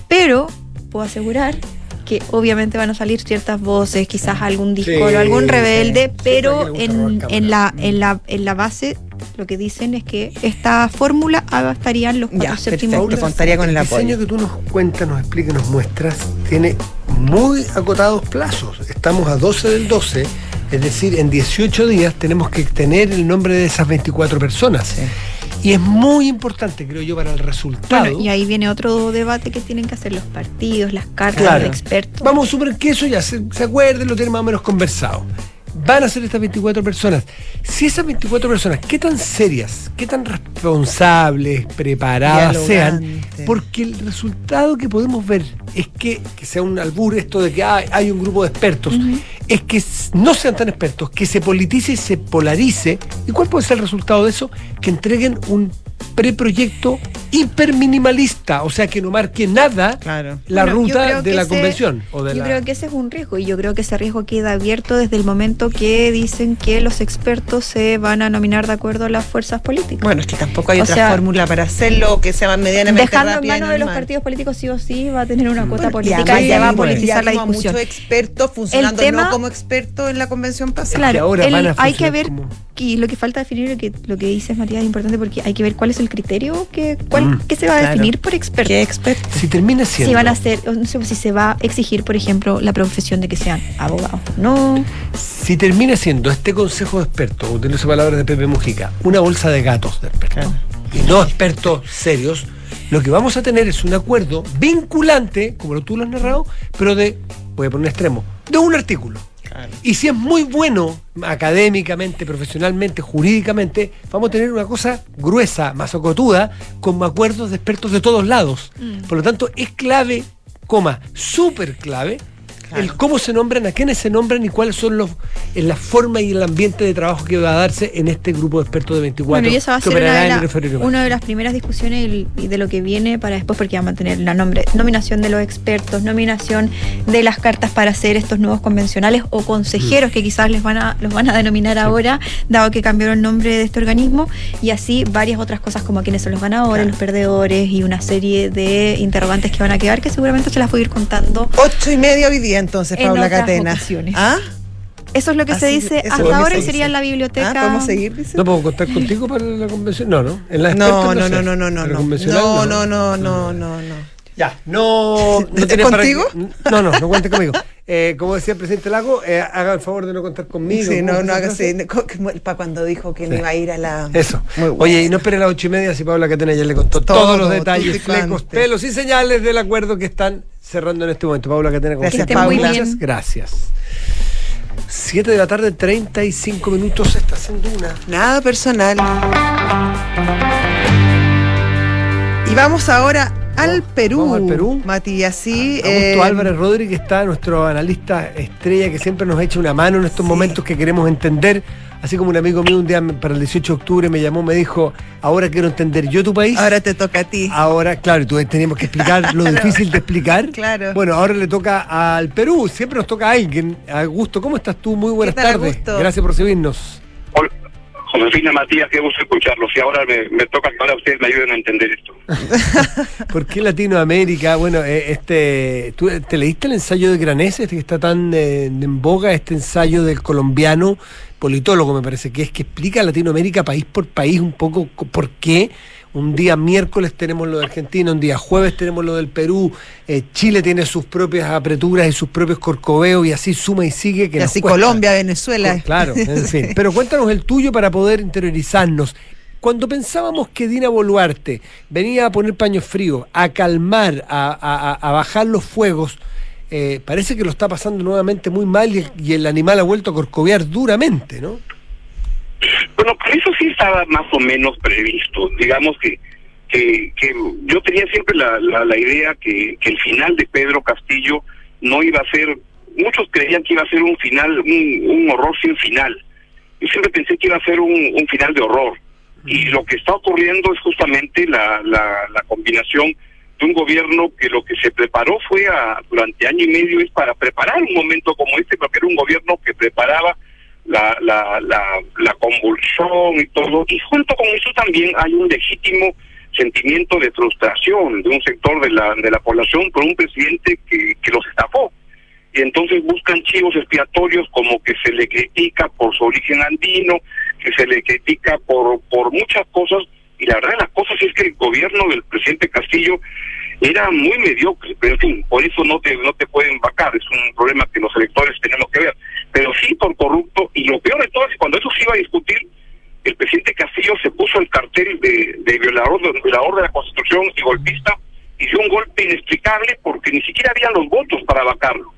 Pero puedo asegurar que obviamente van a salir ciertas voces, quizás algún disco Sí, algún rebelde, sí. pero en, en, la, cámara. en, la, en la base lo que dicen es que esta fórmula abastarían los cuatro Ya, séptimos. perfecto. contaría con el apoyo. diseño que tú nos cuentas, nos explicas, nos muestras, tiene muy acotados plazos. Estamos a 12 del 12, es decir, en 18 días tenemos que tener el nombre de esas 24 personas. Y es muy importante, creo yo, para el resultado. Bueno, y ahí viene otro debate que tienen que hacer los partidos, las cartas, Claro. los expertos. Vamos a suponer que eso ya se, se acuerden, lo tienen más o menos conversado. Van a ser estas 24 personas. Si esas 24 personas, ¿qué tan serias, qué tan responsables, preparadas sean? Porque el resultado que podemos ver es que, que sea un albur esto de que hay, hay un grupo de expertos, es que no sean tan expertos, que se politice y se polarice. ¿Y cuál puede ser el resultado de eso? Que entreguen un preproyecto hiperminimalista, o sea, que no marque nada Claro. la Bueno, ruta de la ese- convención. O de yo la- creo que ese es un riesgo y yo creo que ese riesgo queda abierto desde el momento que dicen que los expertos se van a nominar de acuerdo a las fuerzas políticas. Bueno, es que tampoco hay O otra sea, fórmula para hacerlo que sea medianamente Dejando en manos de los partidos políticos sí o sí va a tener una cuota Bueno, política y ya va a politizar la discusión. muchos expertos funcionando tema- no como expertos en la convención pasada. Claro, que ahora el- van a hay que ver como- y lo que falta definir lo que lo que dices Matías es importante porque hay que ver cuál es el criterio que cuál Mm, qué se va a claro. definir por experto. ¿Qué experto? Si termina siendo. Si van a hacer, no sé si se va a exigir, por ejemplo, la profesión de que sean abogados. No, Si termina siendo este consejo de expertos, utilizo palabras de Pepe Mujica, una bolsa de gatos de expertos, y no expertos serios, lo que vamos a tener es un acuerdo vinculante, como tú lo has narrado, pero de, voy a poner un extremo, de un artículo. Y si es muy bueno académicamente, profesionalmente, jurídicamente, vamos a tener una cosa gruesa, masocotuda, con acuerdos de expertos de todos lados. Por lo tanto, es clave, coma, súper clave, el cómo se nombran, a quiénes se nombran y cuáles son los en la forma y el ambiente de trabajo que va a darse en este grupo de expertos de 24 bueno, y esa va a ser una de, la- una las primeras discusiones y, de lo que viene para después, porque vamos a tener la nombre, nominación de los expertos, nominación de las cartas para hacer estos nuevos convencionales o consejeros Mm. que quizás les van a, los van a denominar ahora, dado que cambiaron el nombre de este organismo, y así varias otras cosas como quiénes son los ganadores, los perdedores y una serie de interrogantes que van a quedar que seguramente se las voy a ir contando. Ocho y media hoy día entonces, En Paula Catena. ocasiones. ¿Ah? Eso es lo que se dice hasta ahora y sería en la biblioteca. ¿Ah? ¿Podemos seguir? Dice? ¿No puedo contar contigo para la convención? No, ¿no? En la No, no, sé. no, no, no, no, no, no, no, no, no, no, no. Ya, no. no para ¿Contigo? qué- no, no, no cuente conmigo. Eh, como decía el presidente Lago, eh, haga el favor de no contar conmigo. Sí, no, ¿Cómo no haga así. Para cuando dijo que no Sí. iba a ir a la. Eso. Muy bueno. Oye, y no esperen a las ocho y media si Paula Catena ya le contó Todo, todos los detalles, flecos, pelos y señales del acuerdo que están cerrando en este momento. Paula Catena, como Gracias, Paula. muchas bien. gracias. 7 de la tarde, 35 minutos, estás en Duna. Nada personal. Y vamos ahora al Perú. vamos al Perú. Matías, sí. Augusto eh, Álvarez Rodríguez está nuestro analista estrella que siempre nos echa una mano en estos Sí. momentos que queremos entender. Así como un amigo mío un día para el 18 de octubre me llamó, me dijo, ahora quiero entender yo tu país. Ahora te toca a ti. Ahora, claro, y tú teníamos que explicar lo difícil de explicar. Claro. Bueno, ahora le toca al Perú, siempre nos toca a alguien. Augusto, ¿cómo estás tú? Muy buenas ¿Qué tal, tardes. Augusto? Gracias por recibirnos. Hola, Josefina Matías, qué gusto escucharlos. Y ahora me, toca que ahora ustedes me ayuden a entender esto. ¿Por qué Latinoamérica? Bueno, eh, este, ¿tú te leíste el ensayo de Granese, este que está tan eh, en boga, este ensayo del colombiano politólogo, me parece, que es que explica Latinoamérica país por país un poco co- por qué un día miércoles tenemos lo de Argentina, un día jueves tenemos lo del Perú, eh, Chile tiene sus propias apreturas y sus propios corcoveos y así suma y sigue que y así cuesta. Colombia, Venezuela. Claro, en fin. Pero cuéntanos el tuyo para poder interiorizarnos. Cuando pensábamos que Dina Boluarte venía a poner paños fríos, a calmar, a, a- a- a bajar los fuegos, eh, parece que lo está pasando nuevamente muy mal y, y el animal ha vuelto a corcovear duramente, ¿no? Bueno, pues eso sí estaba más o menos previsto. Digamos que que, que yo tenía siempre la, la, la idea que, que el final de Pedro Castillo no iba a ser, muchos creían que iba a ser un final, un, un horror sin final. Yo siempre pensé que iba a ser un, un final de horror. Y lo que está ocurriendo es justamente la, la, la combinación de un gobierno que lo que se preparó fue a, durante año y medio es para preparar un momento como este, porque era un gobierno que preparaba la, la, la, la convulsión y todo. Y junto con eso también hay un legítimo sentimiento de frustración de un sector de la, de la población por un presidente que, que los estafó. Y entonces buscan chivos expiatorios como que se le critica por su origen andino, que se le critica por, por muchas cosas. Y la verdad de las cosas es que el gobierno del presidente Castillo era muy mediocre, pero en fin, por eso no te, no te pueden vacar, es un problema que los electores tenemos que ver. Pero sí por corrupto, y lo peor de todo es que cuando eso se iba a discutir, el presidente Castillo se puso el cartel de, de violador, de violador de la Constitución y golpista, y dio un golpe inexplicable porque ni siquiera había los votos para vacarlo.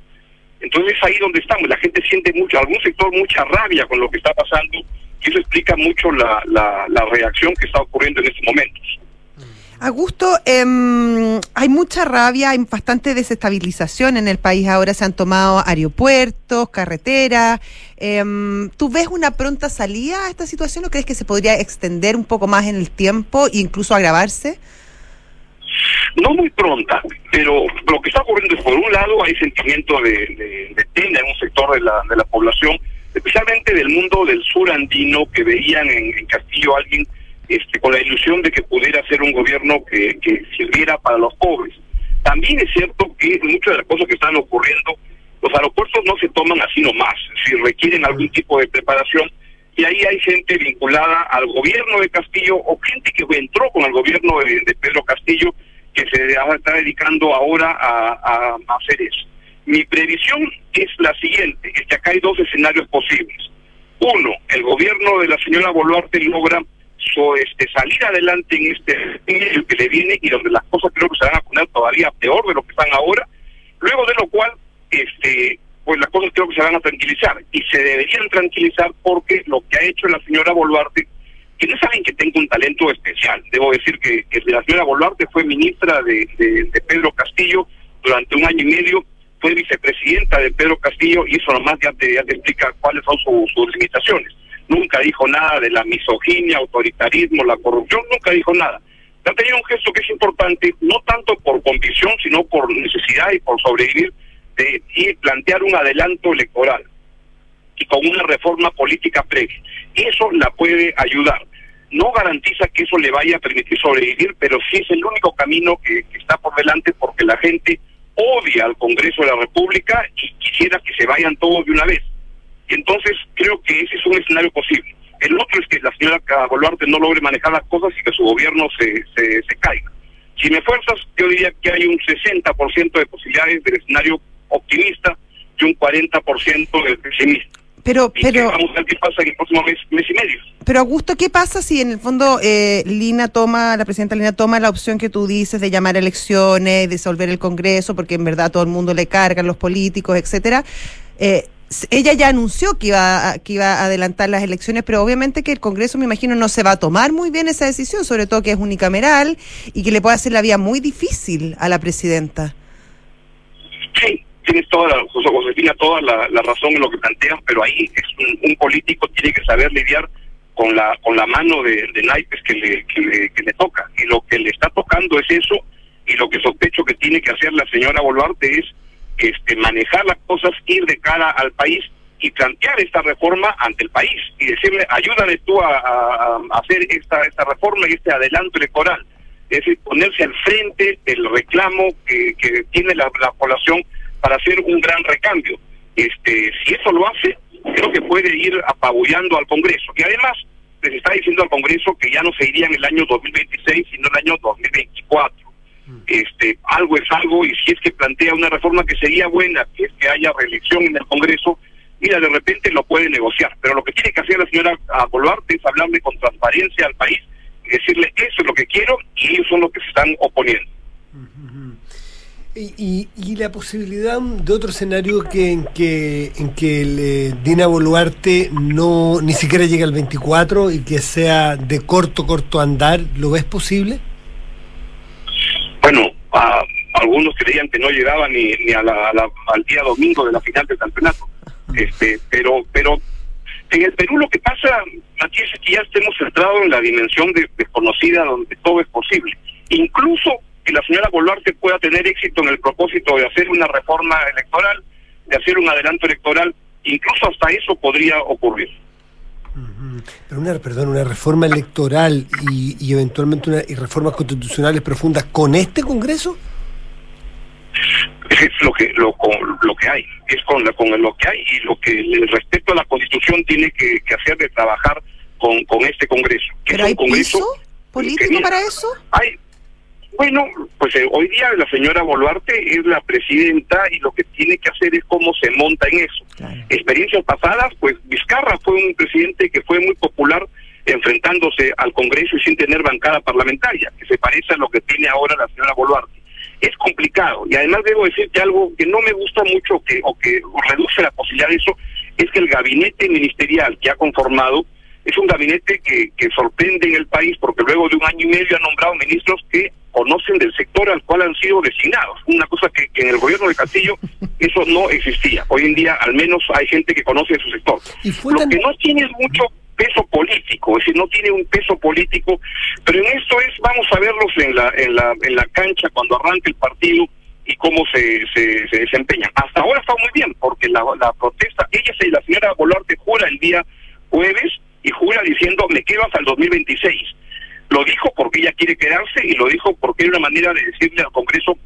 Entonces es ahí donde estamos, la gente siente mucho, algún sector mucha rabia con lo que está pasando, y eso explica mucho la, la, la reacción que está ocurriendo en estos momentos. Augusto, em, hay mucha rabia, hay bastante desestabilización en el país. Ahora se han tomado aeropuertos, carreteras. Em, ¿Tú ves una pronta salida a esta situación o crees que se podría extender un poco más en el tiempo e incluso agravarse? no muy pronta, pero lo que está ocurriendo es, por un lado, hay sentimiento de, de, en un sector de la, de la población, especialmente del mundo del sur andino, que veían en, en Castillo a alguien este, con la ilusión de que pudiera ser un gobierno que, que sirviera para los pobres. También es cierto que muchas de las cosas que están ocurriendo, los aeropuertos no se toman así nomás, si requieren algún tipo de preparación, y ahí hay gente vinculada al gobierno de Castillo o gente que entró con el gobierno de, de Pedro Castillo que se está dedicando ahora a, a, a hacer eso. Mi previsión es la siguiente, es que acá hay dos escenarios posibles. Uno, el gobierno de la señora Boluarte logra so, este, salir adelante en este año que le viene y donde las cosas creo que se van a poner todavía peor de lo que están ahora, luego de lo cual este pues las cosas creo que se van a tranquilizar y se deberían tranquilizar porque lo que ha hecho la señora Boluarte que no alguien que tenga un talento especial. Debo decir que, la señora Boluarte fue ministra de, Pedro Castillo durante un año y medio, fue vicepresidenta de Pedro Castillo y eso nomás ya te, ya te explica cuáles son su, sus limitaciones. Nunca dijo nada de la misoginia, autoritarismo, la corrupción, nunca dijo nada. Ha tenido un gesto que es importante, no tanto por convicción, sino por necesidad y por sobrevivir, de plantear un adelanto electoral y con una reforma política previa. Eso la puede ayudar. No garantiza que eso le vaya a permitir sobrevivir, pero sí es el único camino que, que, está por delante porque la gente odia al Congreso de la República y quisiera que se vayan todos de una vez. Y entonces creo que ese es un escenario posible. El otro es que la señora Boluarte no logre manejar las cosas y que su gobierno se, se, se caiga. Si me fuerzas, yo diría que hay un 60% de posibilidades del escenario optimista y un 40% del pesimista. Pero, Y pero, vamos a ver qué pasa en el próximo mes, mes y medio. pero Augusto, ¿qué pasa si en el fondo eh, Lina toma, la presidenta Lina toma la opción que tú dices de llamar a elecciones, disolver el Congreso, porque en verdad todo el mundo le cargan los políticos, etcétera? Eh, ella ya anunció que iba, a, que iba a adelantar las elecciones, pero obviamente que el Congreso, me imagino, no se va a tomar muy bien esa decisión, sobre todo que es unicameral y que le puede hacer la vida muy difícil a la presidenta. Sí, tienes toda la, Josefina, toda la, la razón en lo que planteas, pero ahí es un, un político tiene que saber lidiar con la con la mano de, de naipes que le, que, le, que le toca. Y lo que le está tocando es eso, y lo que sospecho que tiene que hacer la señora Boluarte es este manejar las cosas, ir de cara al país y plantear esta reforma ante el país y decirle, ayúdame tú a hacer esta, esta reforma y este adelanto electoral. Es decir, ponerse al frente del reclamo que, que tiene la, la población para hacer un gran recambio. Este, si eso lo hace, creo que puede ir apabullando al Congreso. Y además, les está diciendo al Congreso que ya no se iría en el año 2026, sino en el año 2024. Este, algo es algo, y si es que plantea una reforma que sería buena, que es que haya reelección en el Congreso, mira, de repente lo puede negociar. Pero lo que tiene que hacer la señora ah, Boluarte es hablarle con transparencia al país y decirle, eso es lo que quiero, y ellos son los que se están oponiendo. Y, y, la posibilidad de otro escenario que en que en que el, eh, Dina Boluarte no ni siquiera llegue al 24 y que sea de corto corto andar, ¿lo ves posible? Bueno, ah, algunos creían que no llegaba ni, ni a a la- al día domingo de la final del campeonato. Este, pero, pero en el Perú lo que pasa, Matías, es que ya estemos centrados en la dimensión de- desconocida donde todo es posible. Incluso que la señora Boluarte pueda tener éxito en el propósito de hacer una reforma electoral, de hacer un adelanto electoral, incluso hasta eso podría ocurrir. Pero una, perdón, una reforma electoral y, y eventualmente una, y reformas constitucionales profundas con este Congreso? es lo que lo, con- lo que hay es con la, con lo que hay y lo que el respecto a la constitución tiene que, que hacer de trabajar con, con este congreso que ¿Pero es hay un congreso piso que político mira, para eso? hay bueno pues eh, hoy día la señora Boluarte es la presidenta y lo que tiene que hacer es cómo se monta en eso Claro. experiencias pasadas, pues Vizcarra fue un presidente que fue muy popular enfrentándose al Congreso y sin tener bancada parlamentaria, que se parece a lo que tiene ahora la señora Boluarte. Es complicado y además debo decirte algo que no me gusta mucho que o que reduce la posibilidad de eso, es que el gabinete ministerial que ha conformado es un gabinete que, que sorprende en el país porque luego de un año y medio ha nombrado ministros que conocen del sector al cual han sido designados. Una cosa que, que en el gobierno de Castillo eso no existía. Hoy en día al menos hay gente que conoce su sector. Y Lo tan- que no tiene es mucho peso político, es decir, no tiene un peso político, pero en esto es, vamos a verlos en la, en la, en la cancha cuando arranque el partido y cómo se, se, se desempeñan. Hasta ahora está muy bien, porque la, la protesta, ella se, la señora Boluarte jura el día jueves y jura diciendo me quedo hasta el 2026. Lo dijo porque ella quiere quedarse y lo dijo porque era una manera de decirle al Congreso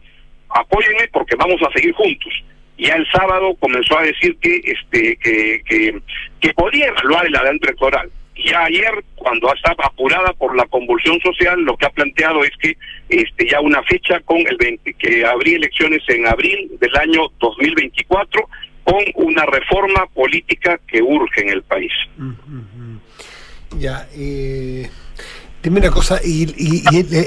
apóyenme porque vamos a seguir juntos. Ya el sábado comenzó a decir que este que, que, que podía evaluar el adelanto electoral. Ya ayer, cuando estaba apurada por la convulsión social, lo que ha planteado es que este ya una fecha con el 20, que habría elecciones en abril del año 2024 con una reforma política que urge en el país. Ya, eh, dime una cosa, y, y-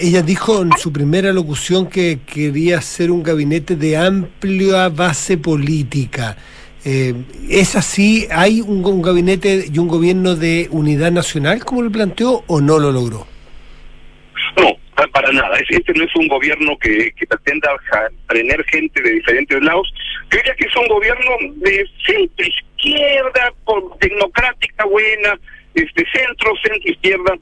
ella dijo en su primera locución que quería hacer un gabinete de amplia base política. Eh, ¿Es así? ¿Hay un, gabinete y un gobierno de unidad nacional como lo planteó o no lo logró? No, pa- para nada. Es- Este no es un gobierno que, pretenda tener gente de diferentes lados. Yo diría que es un gobierno de centro izquierda, tecnocrática buena, este centro, centro izquierda,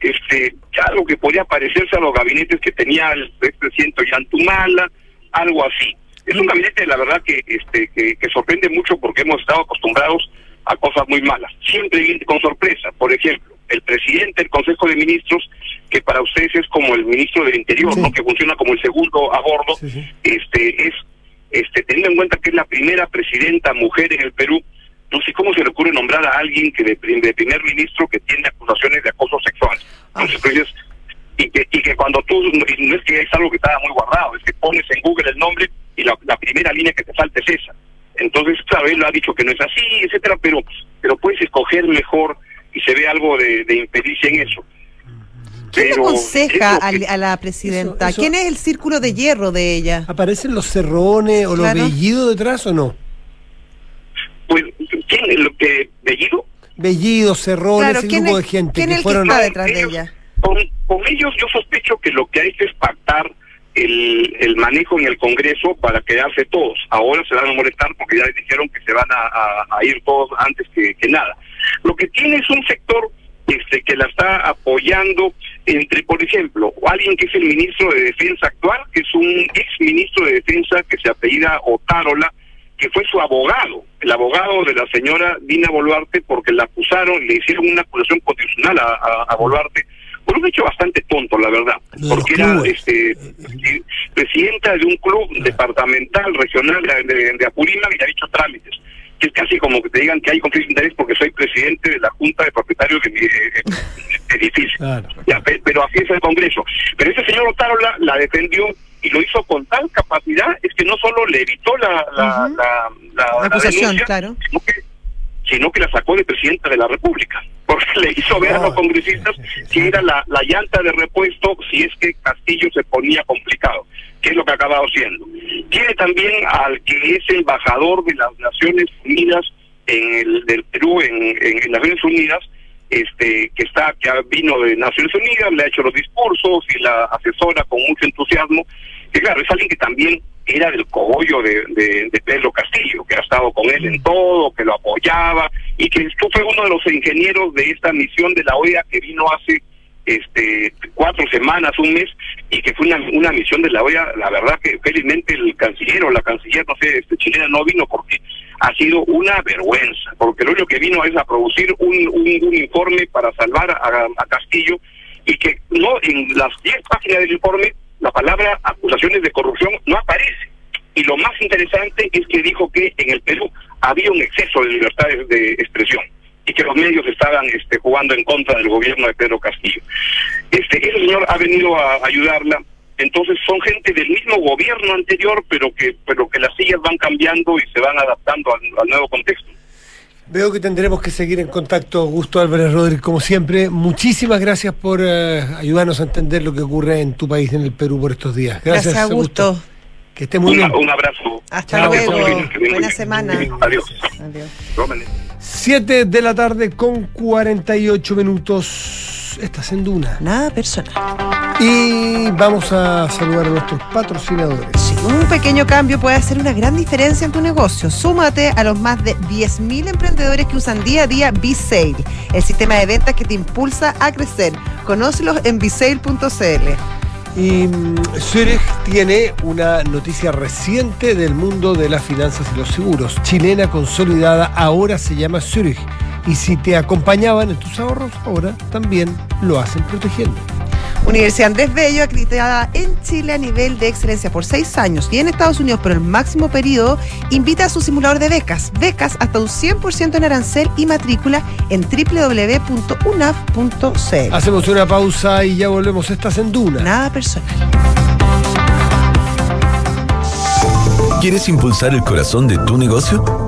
este algo que podría parecerse a los gabinetes que tenía el expresidente Yantumala, algo así. Es un gabinete, la verdad, que este que, que sorprende mucho porque hemos estado acostumbrados a cosas muy malas. Siempre viene con sorpresa. Por ejemplo, el presidente del Consejo de Ministros, que para ustedes es como el ministro del Interior, Sí. ¿no? que funciona como el segundo a bordo, Sí, sí. este es este teniendo en cuenta que es la primera presidenta mujer en el Perú, no sé cómo se le ocurre nombrar a alguien que de, prim- de primer ministro que tiene acusaciones de acoso sexual. Entonces, pues, es- y que, y que cuando tú, y no es que es algo que estaba muy guardado, es que pones en Google el nombre y la, la primera línea que te falta es esa. Entonces, claro, él ha dicho que no es así, etcétera, pero, pero puedes escoger mejor y se ve algo de, de impericia en eso. ¿Quién le aconseja que- a la presidenta? Eso- eso- ¿Quién es el círculo de hierro de ella? ¿Aparecen los cerrones o Claro. los bellidos detrás o no? Pues, ¿quién? ¿Lo que, ¿Bellido? Bellidos, cerrones, Claro, ese ¿quién grupo es- de gente quién que es el que fueron... está detrás de ellos- ella? Con, con ellos yo sospecho que lo que hay que es pactar el, el manejo en el Congreso para quedarse todos. Ahora se van a molestar porque ya les dijeron que se van a, a- a ir todos antes que, que nada. Lo que tiene es un sector este, que la está apoyando entre, por ejemplo, alguien que es el ministro de Defensa actual, que es un ex ministro de Defensa que se apellida Otárola, que fue su abogado, el abogado de la señora Dina Boluarte, porque la acusaron, le hicieron una acusación constitucional a, a- a Boluarte, por un hecho bastante tonto, la verdad, porque era este presi- presidenta de un club departamental, regional de, de, de Apurímac y ha dicho trámites. Que es casi como que te digan que hay conflicto de interés porque soy presidente de la Junta de Propietarios de mi eh, eh, edificio. Claro. Ya, pe- pero así es el Congreso. Pero ese señor Otárola la defendió y lo hizo con tal capacidad, es que no solo le evitó la, acusación, denuncia, claro. sino que, sino que la sacó de presidenta de la República, porque le hizo ver a los Ah, congresistas sí, sí, sí. que era la, la llanta de repuesto si es que Castillo se ponía complicado, que es lo que ha acabado siendo. Tiene también al que es embajador de las Naciones Unidas en el del Perú en, en- en las Naciones Unidas, este que está que vino de Naciones Unidas, le ha hecho los discursos y la asesora con mucho entusiasmo, que claro, es alguien que también era del cogollo de, de, de Pedro Castillo, que ha estado con él en todo, que lo apoyaba, y que esto fue uno de los ingenieros de esta misión de la OEA que vino hace este cuatro semanas, un mes, y que fue una, una misión de la OEA, la verdad que felizmente el canciller o la canciller, no sé, este, chilena no vino porque ha sido una vergüenza, porque lo único que vino es a producir un, un, un informe para salvar a, a Castillo y que no en las 10 páginas del informe la palabra acusaciones de corrupción no aparece. Y lo más interesante es que dijo que en el Perú había un exceso de libertades de expresión y que los medios estaban este, jugando en contra del gobierno de Pedro Castillo. Este, ese señor ha venido a ayudarla. Entonces son gente del mismo gobierno anterior, pero que pero que las sillas van cambiando y se van adaptando al, al nuevo contexto. Veo que tendremos que seguir en contacto, Augusto Álvarez Rodríguez, como siempre. Muchísimas gracias por eh, ayudarnos a entender lo que ocurre en tu país, en el Perú, por estos días. Gracias, Gracias, Augusto. Que esté muy Un, bien. un abrazo. Hasta Chao, luego. Buena semana. Adiós. Adiós. Rómenes. 7 de la tarde con 48 minutos. Estás en Duna. Nada personal. Y vamos a saludar a nuestros patrocinadores. Sí, un pequeño cambio puede hacer una gran diferencia en tu negocio. Súmate a los más de 10.000 emprendedores que usan día a día B-Sale, el sistema de ventas que te impulsa a crecer. Conócelos en bsale.cl. Y mm, Zurich tiene una noticia reciente del mundo de las finanzas y los seguros. Chilena consolidada ahora se llama Zurich. Y si te acompañaban en tus ahorros, ahora también lo hacen protegiendo. Universidad Andrés Bello, acreditada en Chile a nivel de excelencia por seis años y en Estados Unidos por el máximo periodo, invita a su simulador de becas. Becas hasta un 100% en arancel y matrícula en www.unaf.cl. Hacemos una pausa y ya volvemos. Estás en Duna. Nada personal. ¿Quieres impulsar el corazón de tu negocio?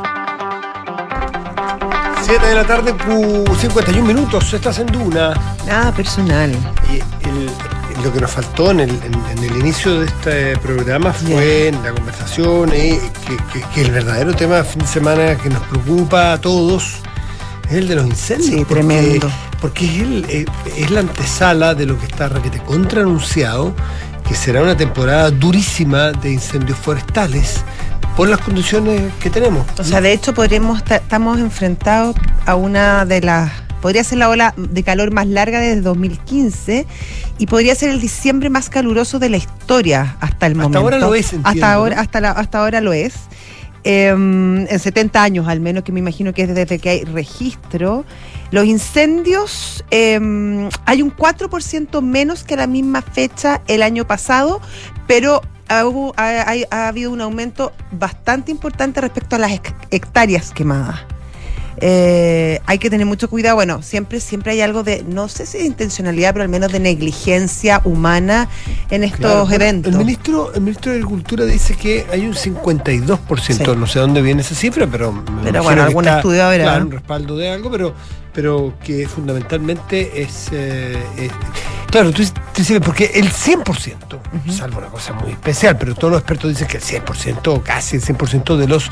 7 de la tarde, cu- 51 minutos. Estás en Duna. Nada personal. Y el- lo que nos faltó en el, en- en el inicio de este programa fue en la conversación eh, que, que- que el verdadero tema de fin de semana que nos preocupa a todos es el de los incendios. Sí, porque- tremendo. Porque es, el, eh, es la antesala de lo que está requete contraanunciado, que será una temporada durísima de incendios forestales por las condiciones que tenemos. O sea, de hecho, podremos ta- estamos enfrentados a una de las. Podría ser la ola de calor más larga desde 2015 y podría ser el diciembre más caluroso de la historia hasta el Hasta momento. ahora lo es, entiendo, Hasta ahora, ¿no? hasta, la- hasta ahora lo es. Eh, en 70 años, al menos, que me imagino que es desde que hay registro. Los incendios, eh, hay un 4% menos que a la misma fecha el año pasado, pero ha, ha- habido un aumento bastante importante respecto a las hec- hectáreas quemadas. Eh, hay que tener mucho cuidado. Bueno, siempre, siempre hay algo de, no sé si de intencionalidad, pero al menos de negligencia humana en estos Claro, eventos. El ministro, el ministro de Agricultura dice que hay un 52%, Sí. no sé dónde viene esa cifra, pero me Pero bueno, algún está, estudio habrá. claro, un respaldo de algo, pero, pero que fundamentalmente es, eh, es- claro, tú, dices, porque el 100%, salvo una cosa muy especial, pero todos los expertos dicen que el 100%, o casi el 100% de los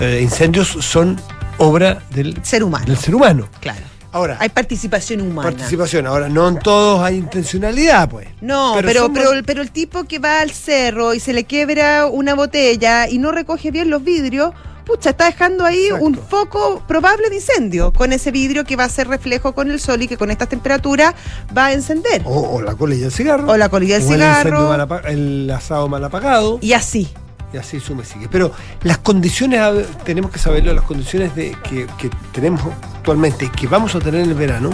eh, incendios son obra del ser humano. Del ser humano. Claro. Ahora, Hay participación humana. participación. Ahora, no en todos hay intencionalidad, pues. No, pero, pero, más- pero, el tipo que va al cerro y se le quiebra una botella y no recoge bien los vidrios, pucha, está dejando ahí un foco probable de incendio con ese vidrio que va a hacer reflejo con el sol y que con estas temperaturas va a encender. O, o la colilla del cigarro. O la colilla del el cigarro. mal apa- el asado mal apagado. Y así. Y así sume sigue. Pero las condiciones, tenemos que saberlo, las condiciones de, que, que tenemos actualmente y que vamos a tener en el verano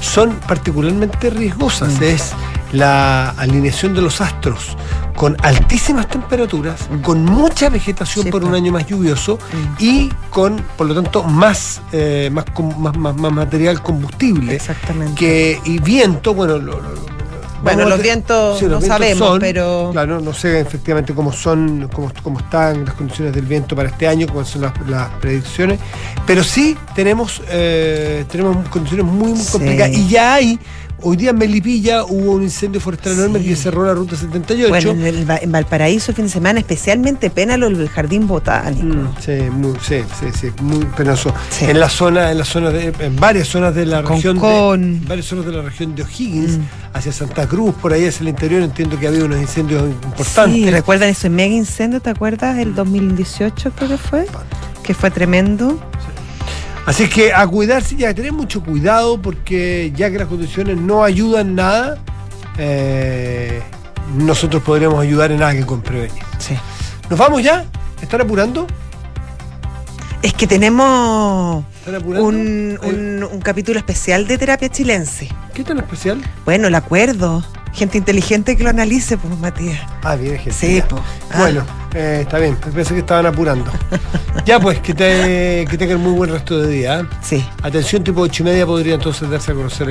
son particularmente riesgosas. Mm. Es la alineación de los astros con altísimas temperaturas, Mm. con mucha vegetación por un año más lluvioso y con, por lo tanto, más, eh, más, más, más- más material combustible. Exactamente. Que, y viento, bueno, lo- lo- Bueno, los vientos Sí, los no vientos sabemos, son, pero. Claro, no sé efectivamente cómo son, cómo, cómo están las condiciones del viento para este año, cuáles son las, las predicciones, pero sí tenemos, eh, tenemos condiciones muy, muy Sí. complicadas. Y ya hay, hoy día en Melipilla hubo un incendio forestal enorme que cerró la ruta 78. Bueno, en, el en Valparaíso fin de semana, especialmente Pénalo, el jardín botánico. Mm, sí, muy, sí, sí, sí, muy penoso. En la zona, en la zona de, en varias zonas de la región de, Concón. en varias zonas de la región de O'Higgins, hacia Santa Cruz, por ahí hacia el interior, entiendo que ha habido unos incendios importantes. Sí, ¿recuerdan ese mega incendio? ¿Te acuerdas? El 2018 creo que fue. Que fue tremendo. Así que a cuidarse y a tener mucho cuidado porque ya que las condiciones no ayudan nada, eh, nosotros podremos ayudar en algo con prevenir. Sí. ¿Nos vamos ya? ¿Están apurando? Es que tenemos un, un- un capítulo especial de terapia chilense. ¿Qué tan especial? Bueno, el acuerdo. Gente inteligente que lo analice, pues, Matías. Ah, bien, gente. Sí, pues. Ah. Bueno, eh, está bien. Pensé que estaban apurando. ya, pues, que, te, que tengan muy buen resto de día. ¿eh? Sí. Atención, tipo ocho y media podría entonces darse a conocer